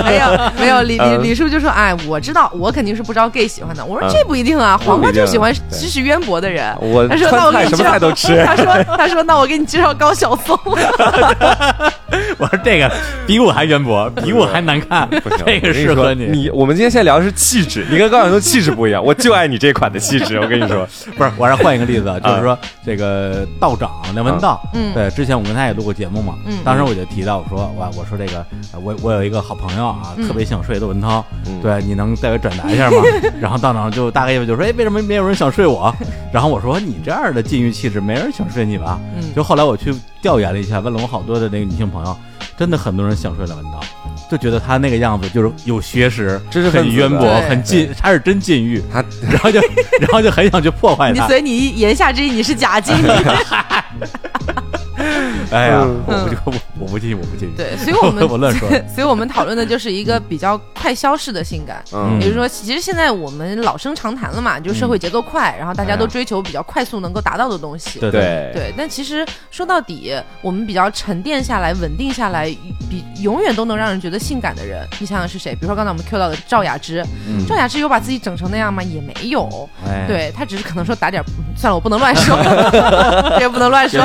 Speaker 1: 没 有没有，李 李李叔就说：“哎，我知道，我肯定是不招 gay 喜欢的。”我说：“这不一定啊，黄瓜就喜欢知识渊博的人。”
Speaker 2: 我
Speaker 1: 他说：“那我给你
Speaker 2: 什么菜都吃。”
Speaker 1: 他说：“他说那我给你介绍高晓松。”
Speaker 3: 我说：“这个比我还渊博，比我还难看，这个适合你。”
Speaker 2: 你我们今天现在聊的是气质，你跟高晓松。气质不一样，我就爱你这款的气质。我跟你说，
Speaker 3: 不是，我让换一个例子，就是说这个道长梁文道，嗯，对，之前我跟他也录过节目嘛，嗯，当时我就提到我说我我说这个我我有一个好朋友啊，特别想睡窦文涛，对，你能代为转达一下吗？然后道长就大概意思就说，哎，为什么没有人想睡我？然后我说你这样的禁欲气质，没人想睡你吧？嗯，就后来我去调研了一下，问了我好多的那个女性朋友，真的很多人想睡窦文涛。就觉得他那个样子就是有学识，
Speaker 2: 知识
Speaker 3: 很渊博，很禁，他是真禁欲，他然后就 然后就很想去破坏他。
Speaker 1: 所以你言下之意你是假禁欲。
Speaker 3: 哎呀，我不我我不信，我不信。
Speaker 1: 对，所以我们
Speaker 3: 我乱说。
Speaker 1: 所以我们讨论的就是一个比较快消式的性感，嗯，也就是说，其实现在我们老生常谈了嘛，就社会节奏快，然后大家都追求比较快速能够达到的东西。
Speaker 3: 对对
Speaker 1: 对。但其实说到底，我们比较沉淀下来、稳定下来，比永远都能让人觉得性感的人，你想想是谁？比如说刚才我们 Q 到的赵雅芝，赵雅芝有把自己整成那样吗？也没有。哎对她只是可能说打点，算了，我不能乱说，也不能乱说，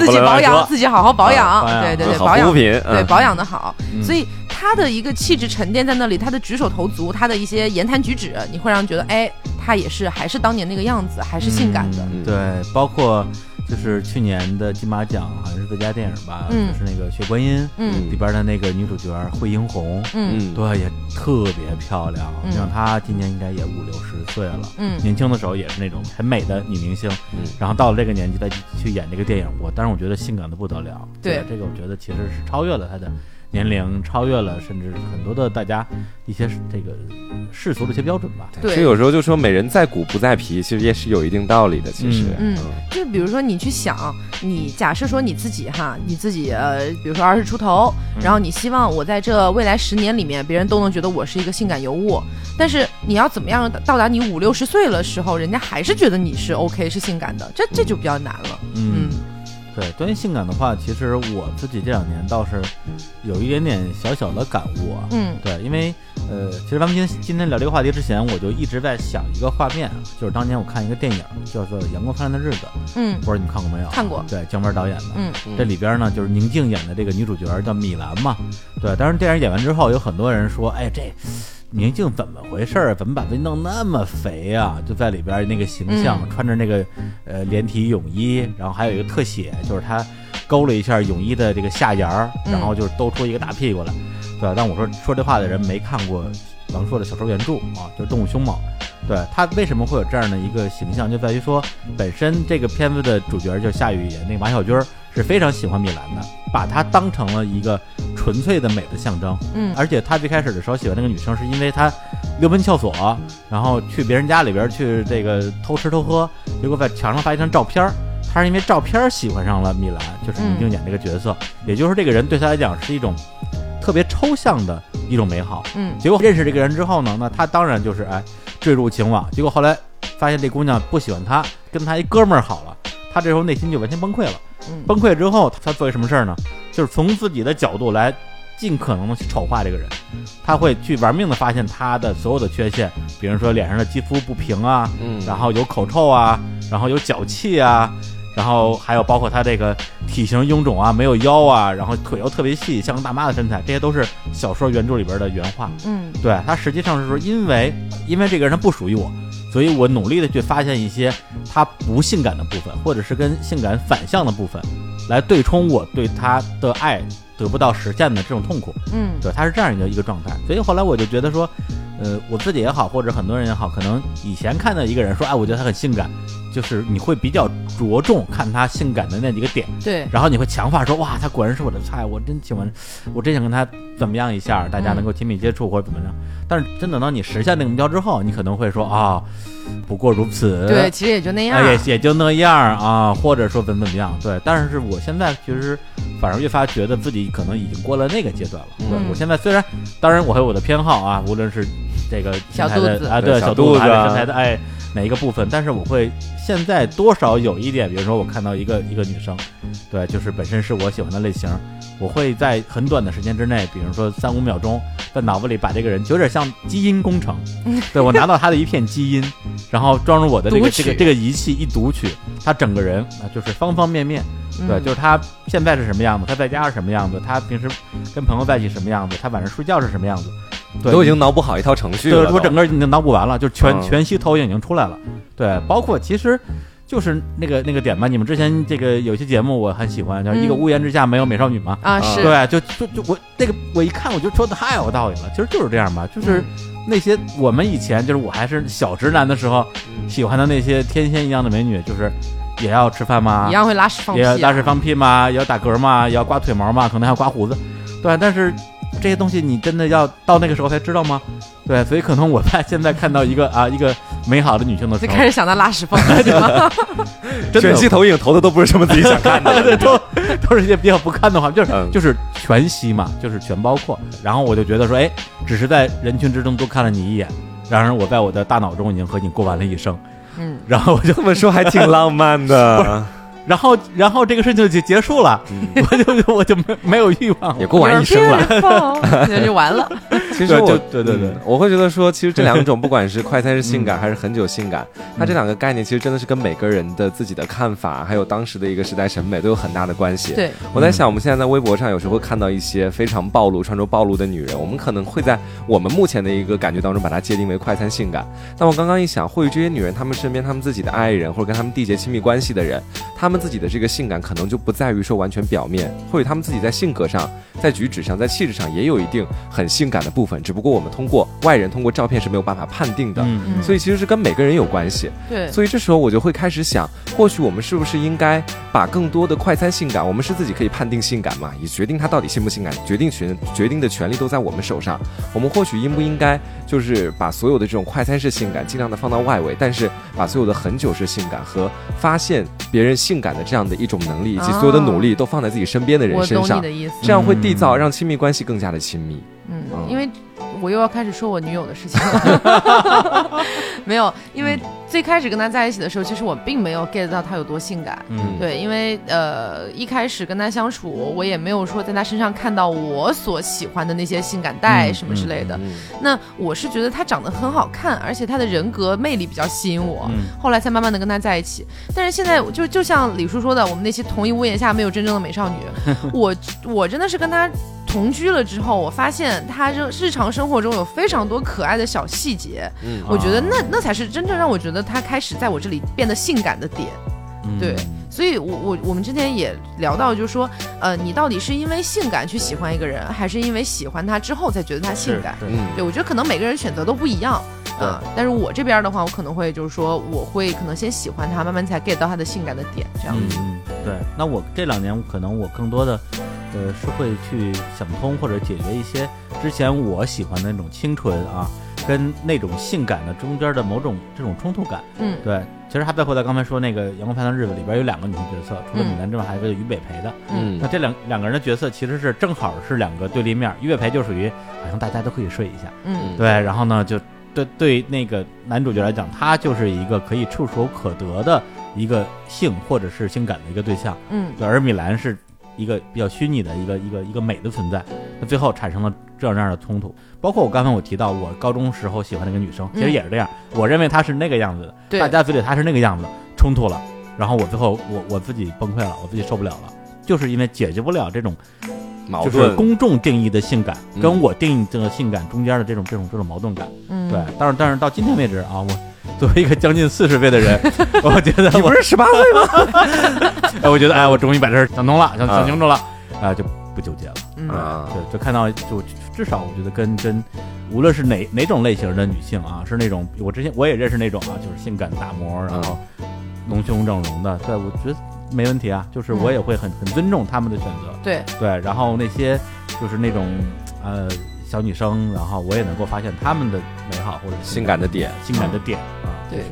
Speaker 1: 自己保养自己。好好保养，对对对，保养对保养的好，所以他的一个气质沉淀在那里，他的举手投足，他的一些言谈举止，你会让人觉得，哎，他也是还是当年那个样子，还是性感的。
Speaker 3: 对，包括。就是去年的金马奖，好像是最佳电影吧，就是那个《血观音》里边的那个女主角惠英红，嗯，对，也特别漂亮。你像她今年应该也五六十岁了，嗯，年轻的时候也是那种很美的女明星，嗯，然后到了这个年纪再去演这个电影，我但是我觉得性感的不得了。对，这个我觉得其实是超越了她的。年龄超越了，甚至很多的大家一些这个世俗的一些标准吧。
Speaker 1: 对，
Speaker 2: 其实有时候就说美人在骨不在皮，其实也是有一定道理的。其实，
Speaker 1: 嗯，就比如说你去想，你假设说你自己哈，你自己呃，比如说二十出头，然后你希望我在这未来十年里面，别人都能觉得我是一个性感尤物，但是你要怎么样到达你五六十岁的时候，人家还是觉得你是 OK 是性感的，这这就比较难了。嗯。
Speaker 3: 对，关于性感的话，其实我自己这两年倒是有一点点小小的感悟啊。嗯，对，因为呃，其实咱们今天今天聊这个话题之前，我就一直在想一个画面，就是当年我看一个电影叫做《阳光灿烂的日子》。嗯，不知道你们看过没有？
Speaker 1: 看过。
Speaker 3: 对，姜文导演的。嗯，这里边呢，就是宁静演的这个女主角叫米兰嘛。对，当时电影演完之后，有很多人说，哎，这。宁静怎么回事儿？怎么把自己弄那么肥啊？就在里边那个形象，穿着那个呃连体泳衣，然后还有一个特写，就是他勾了一下泳衣的这个下沿儿，然后就是兜出一个大屁股来，对吧？但我说说这话的人没看过王朔的小说原著啊，就是《动物凶猛》。对他为什么会有这样的一个形象，就在于说本身这个片子的主角就夏雨演那个马小军是非常喜欢米兰的，把她当成了一个纯粹的美的象征。嗯，而且他最开始的时候喜欢那个女生，是因为他溜门撬锁，然后去别人家里边去这个偷吃偷喝，结果在墙上发一张照片他是因为照片喜欢上了米兰，就是宁静演这个角色，也就是这个人对他来讲是一种特别抽象的一种美好。嗯，结果认识这个人之后呢，那他当然就是哎。坠入情网，结果后来发现这姑娘不喜欢他，跟他一哥们儿好了，他这时候内心就完全崩溃了。崩溃之后，他做一什么事儿呢？就是从自己的角度来尽可能的去丑化这个人，他会去玩命的发现他的所有的缺陷，比如说脸上的肌肤不平啊，然后有口臭啊，然后有脚气啊。然后还有包括他这个体型臃肿啊，没有腰啊，然后腿又特别细，像个大妈的身材，这些都是小说原著里边的原话。嗯，对他实际上是说，因为因为这个人他不属于我，所以我努力的去发现一些他不性感的部分，或者是跟性感反向的部分，来对冲我对他的爱得不到实现的这种痛苦。嗯，对，他是这样一个一个状态。所以后来我就觉得说，呃，我自己也好，或者很多人也好，可能以前看到一个人说，哎，我觉得他很性感。就是你会比较着重看他性感的那几个点，
Speaker 1: 对，
Speaker 3: 然后你会强化说哇，他果然是我的菜，我真喜欢，我真想跟他怎么样一下，大家能够亲密接触或者怎么样。但是真等到你实现那个目标之后，你可能会说啊，不过如此，
Speaker 1: 对，其实也就那样，
Speaker 3: 也也就那样啊，或者说怎么怎么样，对。但是我现在其实反而越发觉得自己可能已经过了那个阶段了。对我现在虽然，当然我还有我的偏好啊，无论是这个
Speaker 1: 小肚子
Speaker 3: 啊，对小肚子身材的哎。哪一个部分？但是我会现在多少有一点，比如说我看到一个一个女生，对，就是本身是我喜欢的类型，我会在很短的时间之内，比如说三五秒钟，在脑子里把这个人有点像基因工程，对我拿到他的一片基因，然后装入我的这个这个这个仪器一读取，他整个人啊就是方方面面，对，就是他现在是什么样子，他在家是什么样子，他平时跟朋友在一起什么样子，他晚上睡觉是什么样子。
Speaker 2: 都已经脑补好一套程序了，
Speaker 3: 我整个已经脑补完了，就全全息投影已经出来了。对，包括其实就是那个那个点吧，你们之前这个有些节目我很喜欢，叫一个屋檐之下没有美少女嘛。
Speaker 1: 啊，是
Speaker 3: 对，就就就我那个我一看我就说的太有道理了，其实就是这样吧，就是那些我们以前就是我还是小直男的时候喜欢的那些天仙一样的美女，就是也要吃饭吗？
Speaker 1: 一样会拉屎放屁，
Speaker 3: 也要拉屎放屁吗？也要打嗝吗？也要刮腿毛吗？可能还要刮胡子，对，但是。这些东西你真的要到那个时候才知道吗？对，所以可能我在现在看到一个啊一个美好的女性的时候，
Speaker 1: 就开始想到拉屎放屁
Speaker 2: 了。全息投影投的都不是什么自己想看的，
Speaker 3: 都 都是一些比较不堪的话，就是就是全息嘛，就是全包括。然后我就觉得说，哎，只是在人群之中多看了你一眼，然而我在我的大脑中已经和你过完了一生。嗯，然后我就
Speaker 2: 这么说还挺浪漫的。
Speaker 3: 然后，然后这个事情就结束了，我就我就没没有欲望，
Speaker 2: 也过完一生了，
Speaker 1: 那就完了。
Speaker 2: 其实我
Speaker 3: 对对对，
Speaker 2: 我会觉得说，其实这两种，不管是快餐式性感还是很久性感，它这两个概念其实真的是跟每个人的自己的看法，还有当时的一个时代审美都有很大的关系。
Speaker 1: 对，
Speaker 2: 我在想，我们现在在微博上有时候会看到一些非常暴露、穿着暴露的女人，我们可能会在我们目前的一个感觉当中把它界定为快餐性感。但我刚刚一想，或许这些女人，她们身边她们自己的爱人，或者跟她们缔结亲密关系的人，她们自己的这个性感可能就不在于说完全表面，或许她们自己在性格上、在举止上、在气质上也有一定很性感的部分，只不过我们通。通过外人通过照片是没有办法判定的，所以其实是跟每个人有关系。
Speaker 1: 对，
Speaker 2: 所以这时候我就会开始想，或许我们是不是应该把更多的快餐性感，我们是自己可以判定性感嘛？以决定它到底性不性感，决定权决定的权利都在我们手上。我们或许应不应该就是把所有的这种快餐式性感尽量的放到外围，但是把所有的很久式性感和发现别人性感的这样的一种能力以及所有的努力都放在自己身边的人身上，这样会缔造让亲密关系更加的亲密。
Speaker 1: 嗯，因为。我又要开始说我女友的事情了，没有，因为最开始跟她在一起的时候，其实我并没有 get 到她有多性感，嗯，对，因为呃一开始跟她相处，我也没有说在她身上看到我所喜欢的那些性感带什么之类的。那我是觉得她长得很好看，而且她的人格魅力比较吸引我，后来才慢慢的跟她在一起。但是现在就就像李叔说的，我们那些同一屋檐下没有真正的美少女，我我真的是跟她。同居了之后，我发现他日日常生活中有非常多可爱的小细节，嗯，我觉得那那才是真正让我觉得他开始在我这里变得性感的点，对，所以，我我我们之前也聊到，就是说，呃，你到底是因为性感去喜欢一个人，还是因为喜欢他之后才觉得他性感？嗯，对，我觉得可能每个人选择都不一样。啊，但是我这边的话，我可能会就是说，我会可能先喜欢他，慢慢才 get 到他的性感的点，这样子。
Speaker 3: 嗯，对。那我这两年可能我更多的，呃，是会去想通或者解决一些之前我喜欢的那种清纯啊，跟那种性感的中间的某种这种冲突感。嗯，对。其实还包括在刚才说那个《阳光灿烂日子》里边有两个女性角色，除了米兰之外，还有一个于北培的。嗯，那这两两个人的角色其实是正好是两个对立面。于北培就属于好像大家都可以睡一下。嗯，对。然后呢，就。对对，那个男主角来讲，他就是一个可以触手可得的一个性或者是性感的一个对象。嗯，而米兰是一个比较虚拟的一个一个一个美的存在。那最后产生了这样那样的冲突。包括我刚才我提到，我高中时候喜欢那个女生，其实也是这样。我认为她是那个样子的，大家嘴里她是那个样子，冲突了，然后我最后我我自己崩溃了，我自己受不了了，就是因为解决不了这种。就是公众定义的性感跟我定义这个性感中间的这种这种这种矛盾感，嗯，对，但是但是到今天为止啊，我作为一个将近四十岁的人，我觉得
Speaker 2: 你不是十八岁吗？
Speaker 3: 哎，我觉得哎，我终于把这事想通了，想想清楚了，啊，就不纠结了，啊，对，就看到就至少我觉得跟跟无论是哪哪种类型的女性啊，是那种我之前我也认识那种啊，就是性感大模，然后隆胸整容的，对我觉得。没问题啊，就是我也会很很尊重他们的选择。
Speaker 1: 对
Speaker 3: 对，然后那些就是那种呃小女生，然后我也能够发现他们的美好或者
Speaker 2: 性感的点，
Speaker 3: 性感的点啊，
Speaker 1: 对。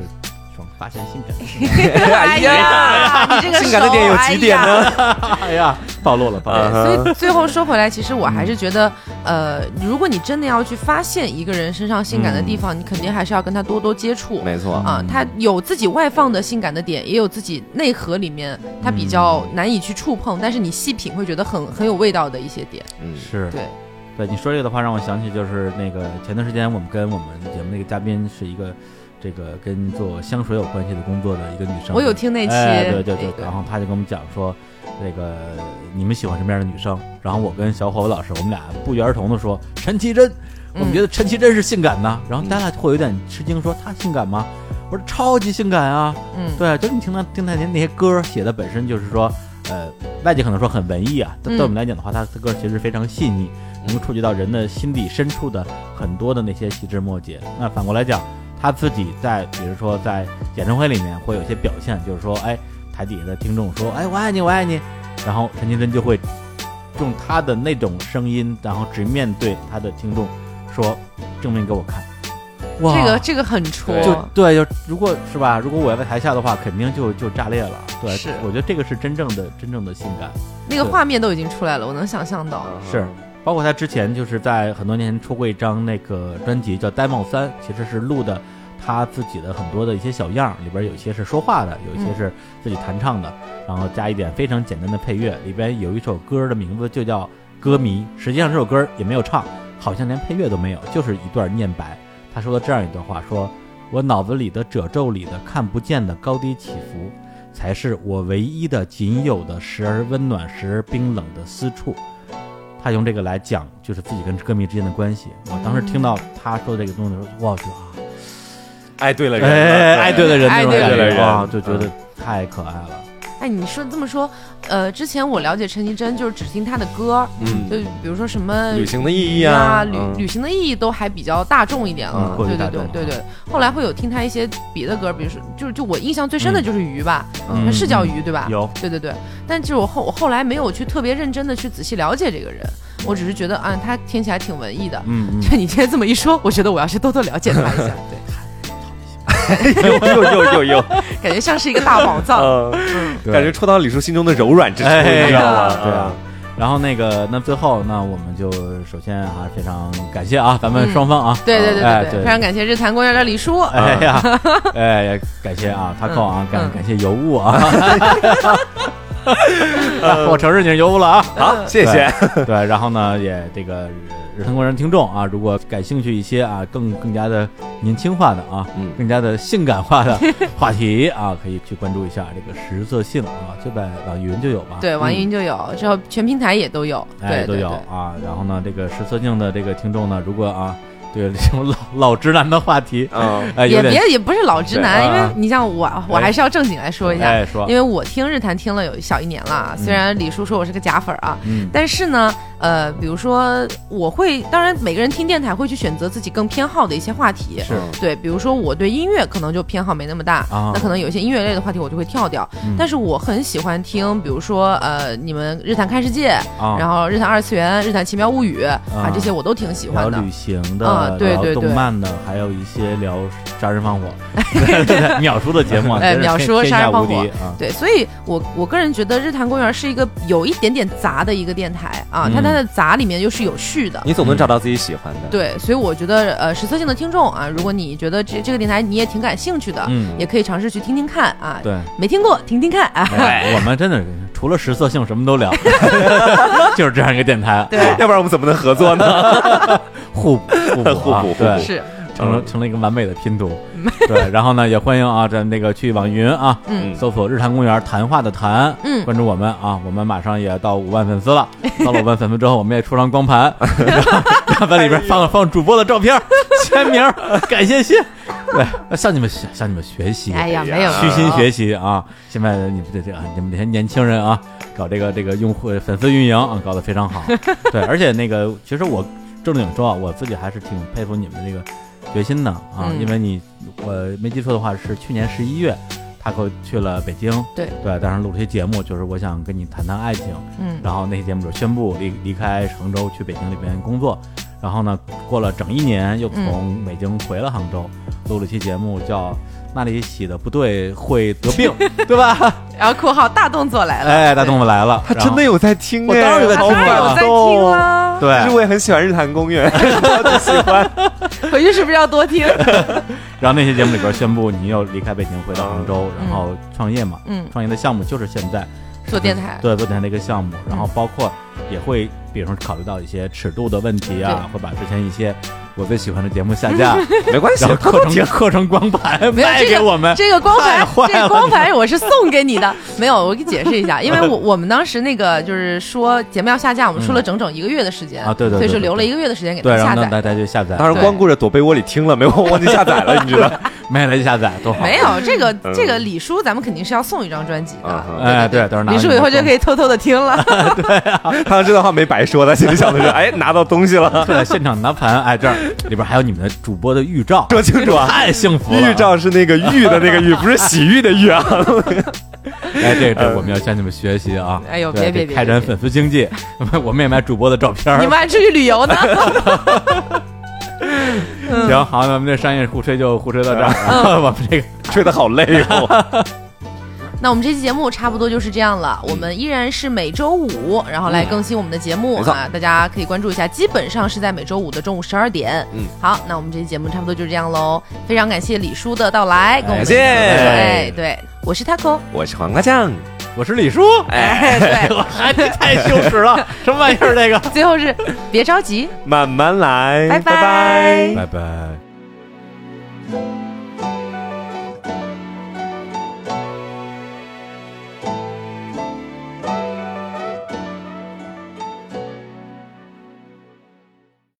Speaker 3: 发现性感，
Speaker 1: 哎呀，你这个
Speaker 2: 性感的点有几点呢？
Speaker 3: 哎呀，暴露了，暴露了。
Speaker 1: 所以最后说回来，其实我还是觉得，呃，如果你真的要去发现一个人身上性感的地方，你肯定还是要跟他多多接触。
Speaker 2: 没错
Speaker 1: 啊，他有自己外放的性感的点，也有自己内核里面他比较难以去触碰，但是你细品会觉得很很有味道的一些点。
Speaker 3: 嗯，是
Speaker 1: 对，
Speaker 3: 对你说这个的话，让我想起就是那个前段时间我们跟我们节目那个嘉宾是一个。这个跟做香水有关系的工作的一个女生，
Speaker 1: 我有听那期，
Speaker 3: 对对对，然后她就跟我们讲说，这个你们喜欢什么样的女生？然后我跟小伙子老师，我们俩不约而同的说陈绮贞，我们觉得陈绮贞是性感的。然后大家会有点吃惊，说她性感吗？我说超级性感啊！嗯，对，就是你听她听她那那些歌写的本身就是说，呃，外界可能说很文艺啊，但对我们来讲的话，她的歌其实非常细腻，能够触及到人的心底深处的很多的那些细枝末节。那反过来讲，她自己在比如说在演唱会里面会有些表现，就是说，哎。台底下的听众说：“哎，我爱你，我爱你。”然后陈绮贞就会用他的那种声音，然后直面对他的听众说：“证明给我看。”
Speaker 1: 哇，这个这个很戳，
Speaker 3: 就对，就如果是吧，如果我要在台下的话，肯定就就炸裂了。对，
Speaker 1: 是，
Speaker 3: 我觉得这个是真正的真正的性感，
Speaker 1: 那个画面都已经出来了，我能想象到。
Speaker 3: 是，包括他之前就是在很多年前出过一张那个专辑叫《呆帽三》，其实是录的。他自己的很多的一些小样里边有一些是说话的，有一些是自己弹唱的，然后加一点非常简单的配乐。里边有一首歌的名字就叫《歌迷》，实际上这首歌也没有唱，好像连配乐都没有，就是一段念白。他说了这样一段话：说我脑子里的褶皱里的看不见的高低起伏，才是我唯一的、仅有的、时而温暖、时而冰冷的私处。他用这个来讲，就是自己跟歌迷之间的关系。我当时听到他说这个东西的时候，哇，就啊。
Speaker 2: 爱对了人，
Speaker 3: 爱对了人，
Speaker 1: 爱对了
Speaker 3: 人，就觉得太可爱了。
Speaker 1: 哎，你说这么说，呃，之前我了解陈绮贞就是只听她的歌，嗯，就比如说什么
Speaker 2: 旅行的意义啊，
Speaker 1: 旅旅行的意义都还比较大众一点了，对对对对对。后来会有听她一些别的歌，比如说，就就我印象最深的就是鱼吧，是叫鱼对吧？
Speaker 3: 有，
Speaker 1: 对对对。但就是我后我后来没有去特别认真的去仔细了解这个人，我只是觉得啊，他听起来挺文艺的。嗯嗯。就你今天这么一说，我觉得我要去多多了解他一下。对。
Speaker 2: 有有有有有，
Speaker 1: 感觉像是一个大宝藏，
Speaker 2: 嗯，感觉戳到李叔心中的柔软之处，你知道吗？
Speaker 3: 对啊。然后那个，那最后，那我们就首先还啊，非常感谢啊，咱们双方啊，
Speaker 1: 对对对对，非常感谢日坛公园的李叔，
Speaker 3: 哎呀，哎也感谢啊，他扣啊，感感谢尤物啊，我承认你是尤物了啊，
Speaker 2: 好，谢谢。
Speaker 3: 对，然后呢，也这个。日坛公园听众啊，如果感兴趣一些啊，更更加的年轻化的啊，嗯，更加的性感化的话题啊，可以去关注一下这个实色性啊，就在网易云就有吧？
Speaker 1: 对，网易云就有，之后全平台也都有，
Speaker 3: 哎，都有啊。然后呢，这个实色性的这个听众呢，如果啊。对这种老老直男的话题，嗯，
Speaker 1: 也别也不是老直男，因为你像我，我还是要正经来说一下，
Speaker 3: 说，
Speaker 1: 因为我听日坛听了有小一年了，虽然李叔说我是个假粉啊，嗯，但是呢，呃，比如说我会，当然每个人听电台会去选择自己更偏好的一些话题，
Speaker 3: 是
Speaker 1: 对，比如说我对音乐可能就偏好没那么大，那可能有一些音乐类的话题我就会跳掉，但是我很喜欢听，比如说呃，你们日坛看世界，然后日坛二次元，日坛奇妙物语啊，这些我都挺喜欢的，
Speaker 3: 旅行的。
Speaker 1: 对对对，
Speaker 3: 动漫的，还有一些聊杀人放火、秒叔的节目，
Speaker 1: 哎，秒叔杀人放火
Speaker 3: 啊，
Speaker 1: 对，所以我我个人觉得日坛公园是一个有一点点杂的一个电台啊，它它的杂里面又是有序的，
Speaker 2: 你总能找到自己喜欢的。
Speaker 1: 对，所以我觉得呃，实测性的听众啊，如果你觉得这这个电台你也挺感兴趣的，嗯，也可以尝试去听听看啊。
Speaker 3: 对，
Speaker 1: 没听过听听看啊。
Speaker 3: 我们真的除了实测性什么都聊，就是这样一个电台，
Speaker 1: 对，
Speaker 2: 要不然我们怎么能合作
Speaker 3: 呢？互补 互补
Speaker 2: 互补，
Speaker 3: 对，
Speaker 1: 是。
Speaker 3: 成了成了一个完美的拼图，对，然后呢，也欢迎啊，在那个去网易云啊，搜索“日坛公园”谈话的谈，嗯，关注我们啊，我们马上也到五万粉丝了，到了五万粉丝之后，我们也出张光盘，然后在里边放放主播的照片、签名、感谢信，对，向你们向你们学习，
Speaker 1: 哎呀，没有
Speaker 3: 虚心学习啊，现在你们这这你们这些年轻人啊，搞这个这个用户粉丝运营啊，搞得非常好，对，而且那个其实我正经说啊，我自己还是挺佩服你们这个。决心的啊，因为你我没记错的话是去年十一月，他可去了北京，
Speaker 1: 对
Speaker 3: 对，当时录了些节目，就是我想跟你谈谈爱情，嗯，然后那些节目就宣布离离开杭州去北京那边工作，然后呢过了整一年又从北京回了杭州，录了期节目叫。那里洗的不对会得病，对吧？
Speaker 1: 然后括号大动作来了，
Speaker 3: 哎，大动作来了，
Speaker 2: 他真的有在听，
Speaker 3: 我当然有在听，
Speaker 1: 有在听啊。
Speaker 3: 对，
Speaker 2: 其实我也很喜欢日坛公园，我喜欢。
Speaker 1: 回去是不是要多听？
Speaker 3: 然后那些节目里边宣布你又离开北京回到杭州，然后创业嘛，嗯，创业的项目就是现在
Speaker 1: 做电台，
Speaker 3: 对，做电台的一个项目，然后包括也会，比如说考虑到一些尺度的问题啊，会把之前一些。我最喜欢的节目下架，
Speaker 2: 没关系，
Speaker 3: 课程课程光盘卖给我们，
Speaker 1: 这个光盘，这个光盘我是送给你的。没有，我给你解释一下，因为我 我们当时那个就是说节目要下架，我们说了整整一个月的时间
Speaker 3: 啊，对对，
Speaker 1: 所以是留了一个月的时间给大家下载，
Speaker 3: 大家就下载。
Speaker 2: 当时光顾着躲被窝里听了，没有忘记下载了，你知道。
Speaker 3: 没来下载多好。
Speaker 1: 没有这个这个李叔，咱们肯定是要送一张专辑的。
Speaker 3: 哎，对，到时候
Speaker 1: 李叔以后就可以偷偷的听了。
Speaker 3: 对啊，
Speaker 2: 他这段话没白说，他心里想的是，哎，拿到东西了。
Speaker 3: 对，现场拿盘，哎，这儿里边还有你们的主播的预兆，
Speaker 2: 说清楚啊！
Speaker 3: 太幸福了。
Speaker 2: 预兆是那个玉的那个玉，不是洗浴的浴啊。
Speaker 3: 哎，这这我们要向你们学习啊！
Speaker 1: 哎呦，别别别，
Speaker 3: 开展粉丝经济，我们也买主播的照片。
Speaker 1: 你们还出去旅游呢？
Speaker 3: 行好，咱们这商业互吹就互吹到这儿，我们这个
Speaker 2: 吹的好累哦。
Speaker 1: 那我们这期节目差不多就是这样了，我们依然是每周五，然后来更新我们的节目啊，大家可以关注一下，基本上是在每周五的中午十二点。嗯，好，那我们这期节目差不多就是这样喽，非常感谢李叔的到来，
Speaker 2: 感谢。哎，
Speaker 1: 对，我是 taco，
Speaker 2: 我是黄瓜酱。
Speaker 3: 我是李叔，
Speaker 1: 哎，对，
Speaker 3: 我还太羞耻了，什么玩意儿？这个？
Speaker 1: 最后是别着急，
Speaker 2: 慢慢来，
Speaker 1: 拜
Speaker 2: 拜，
Speaker 3: 拜拜。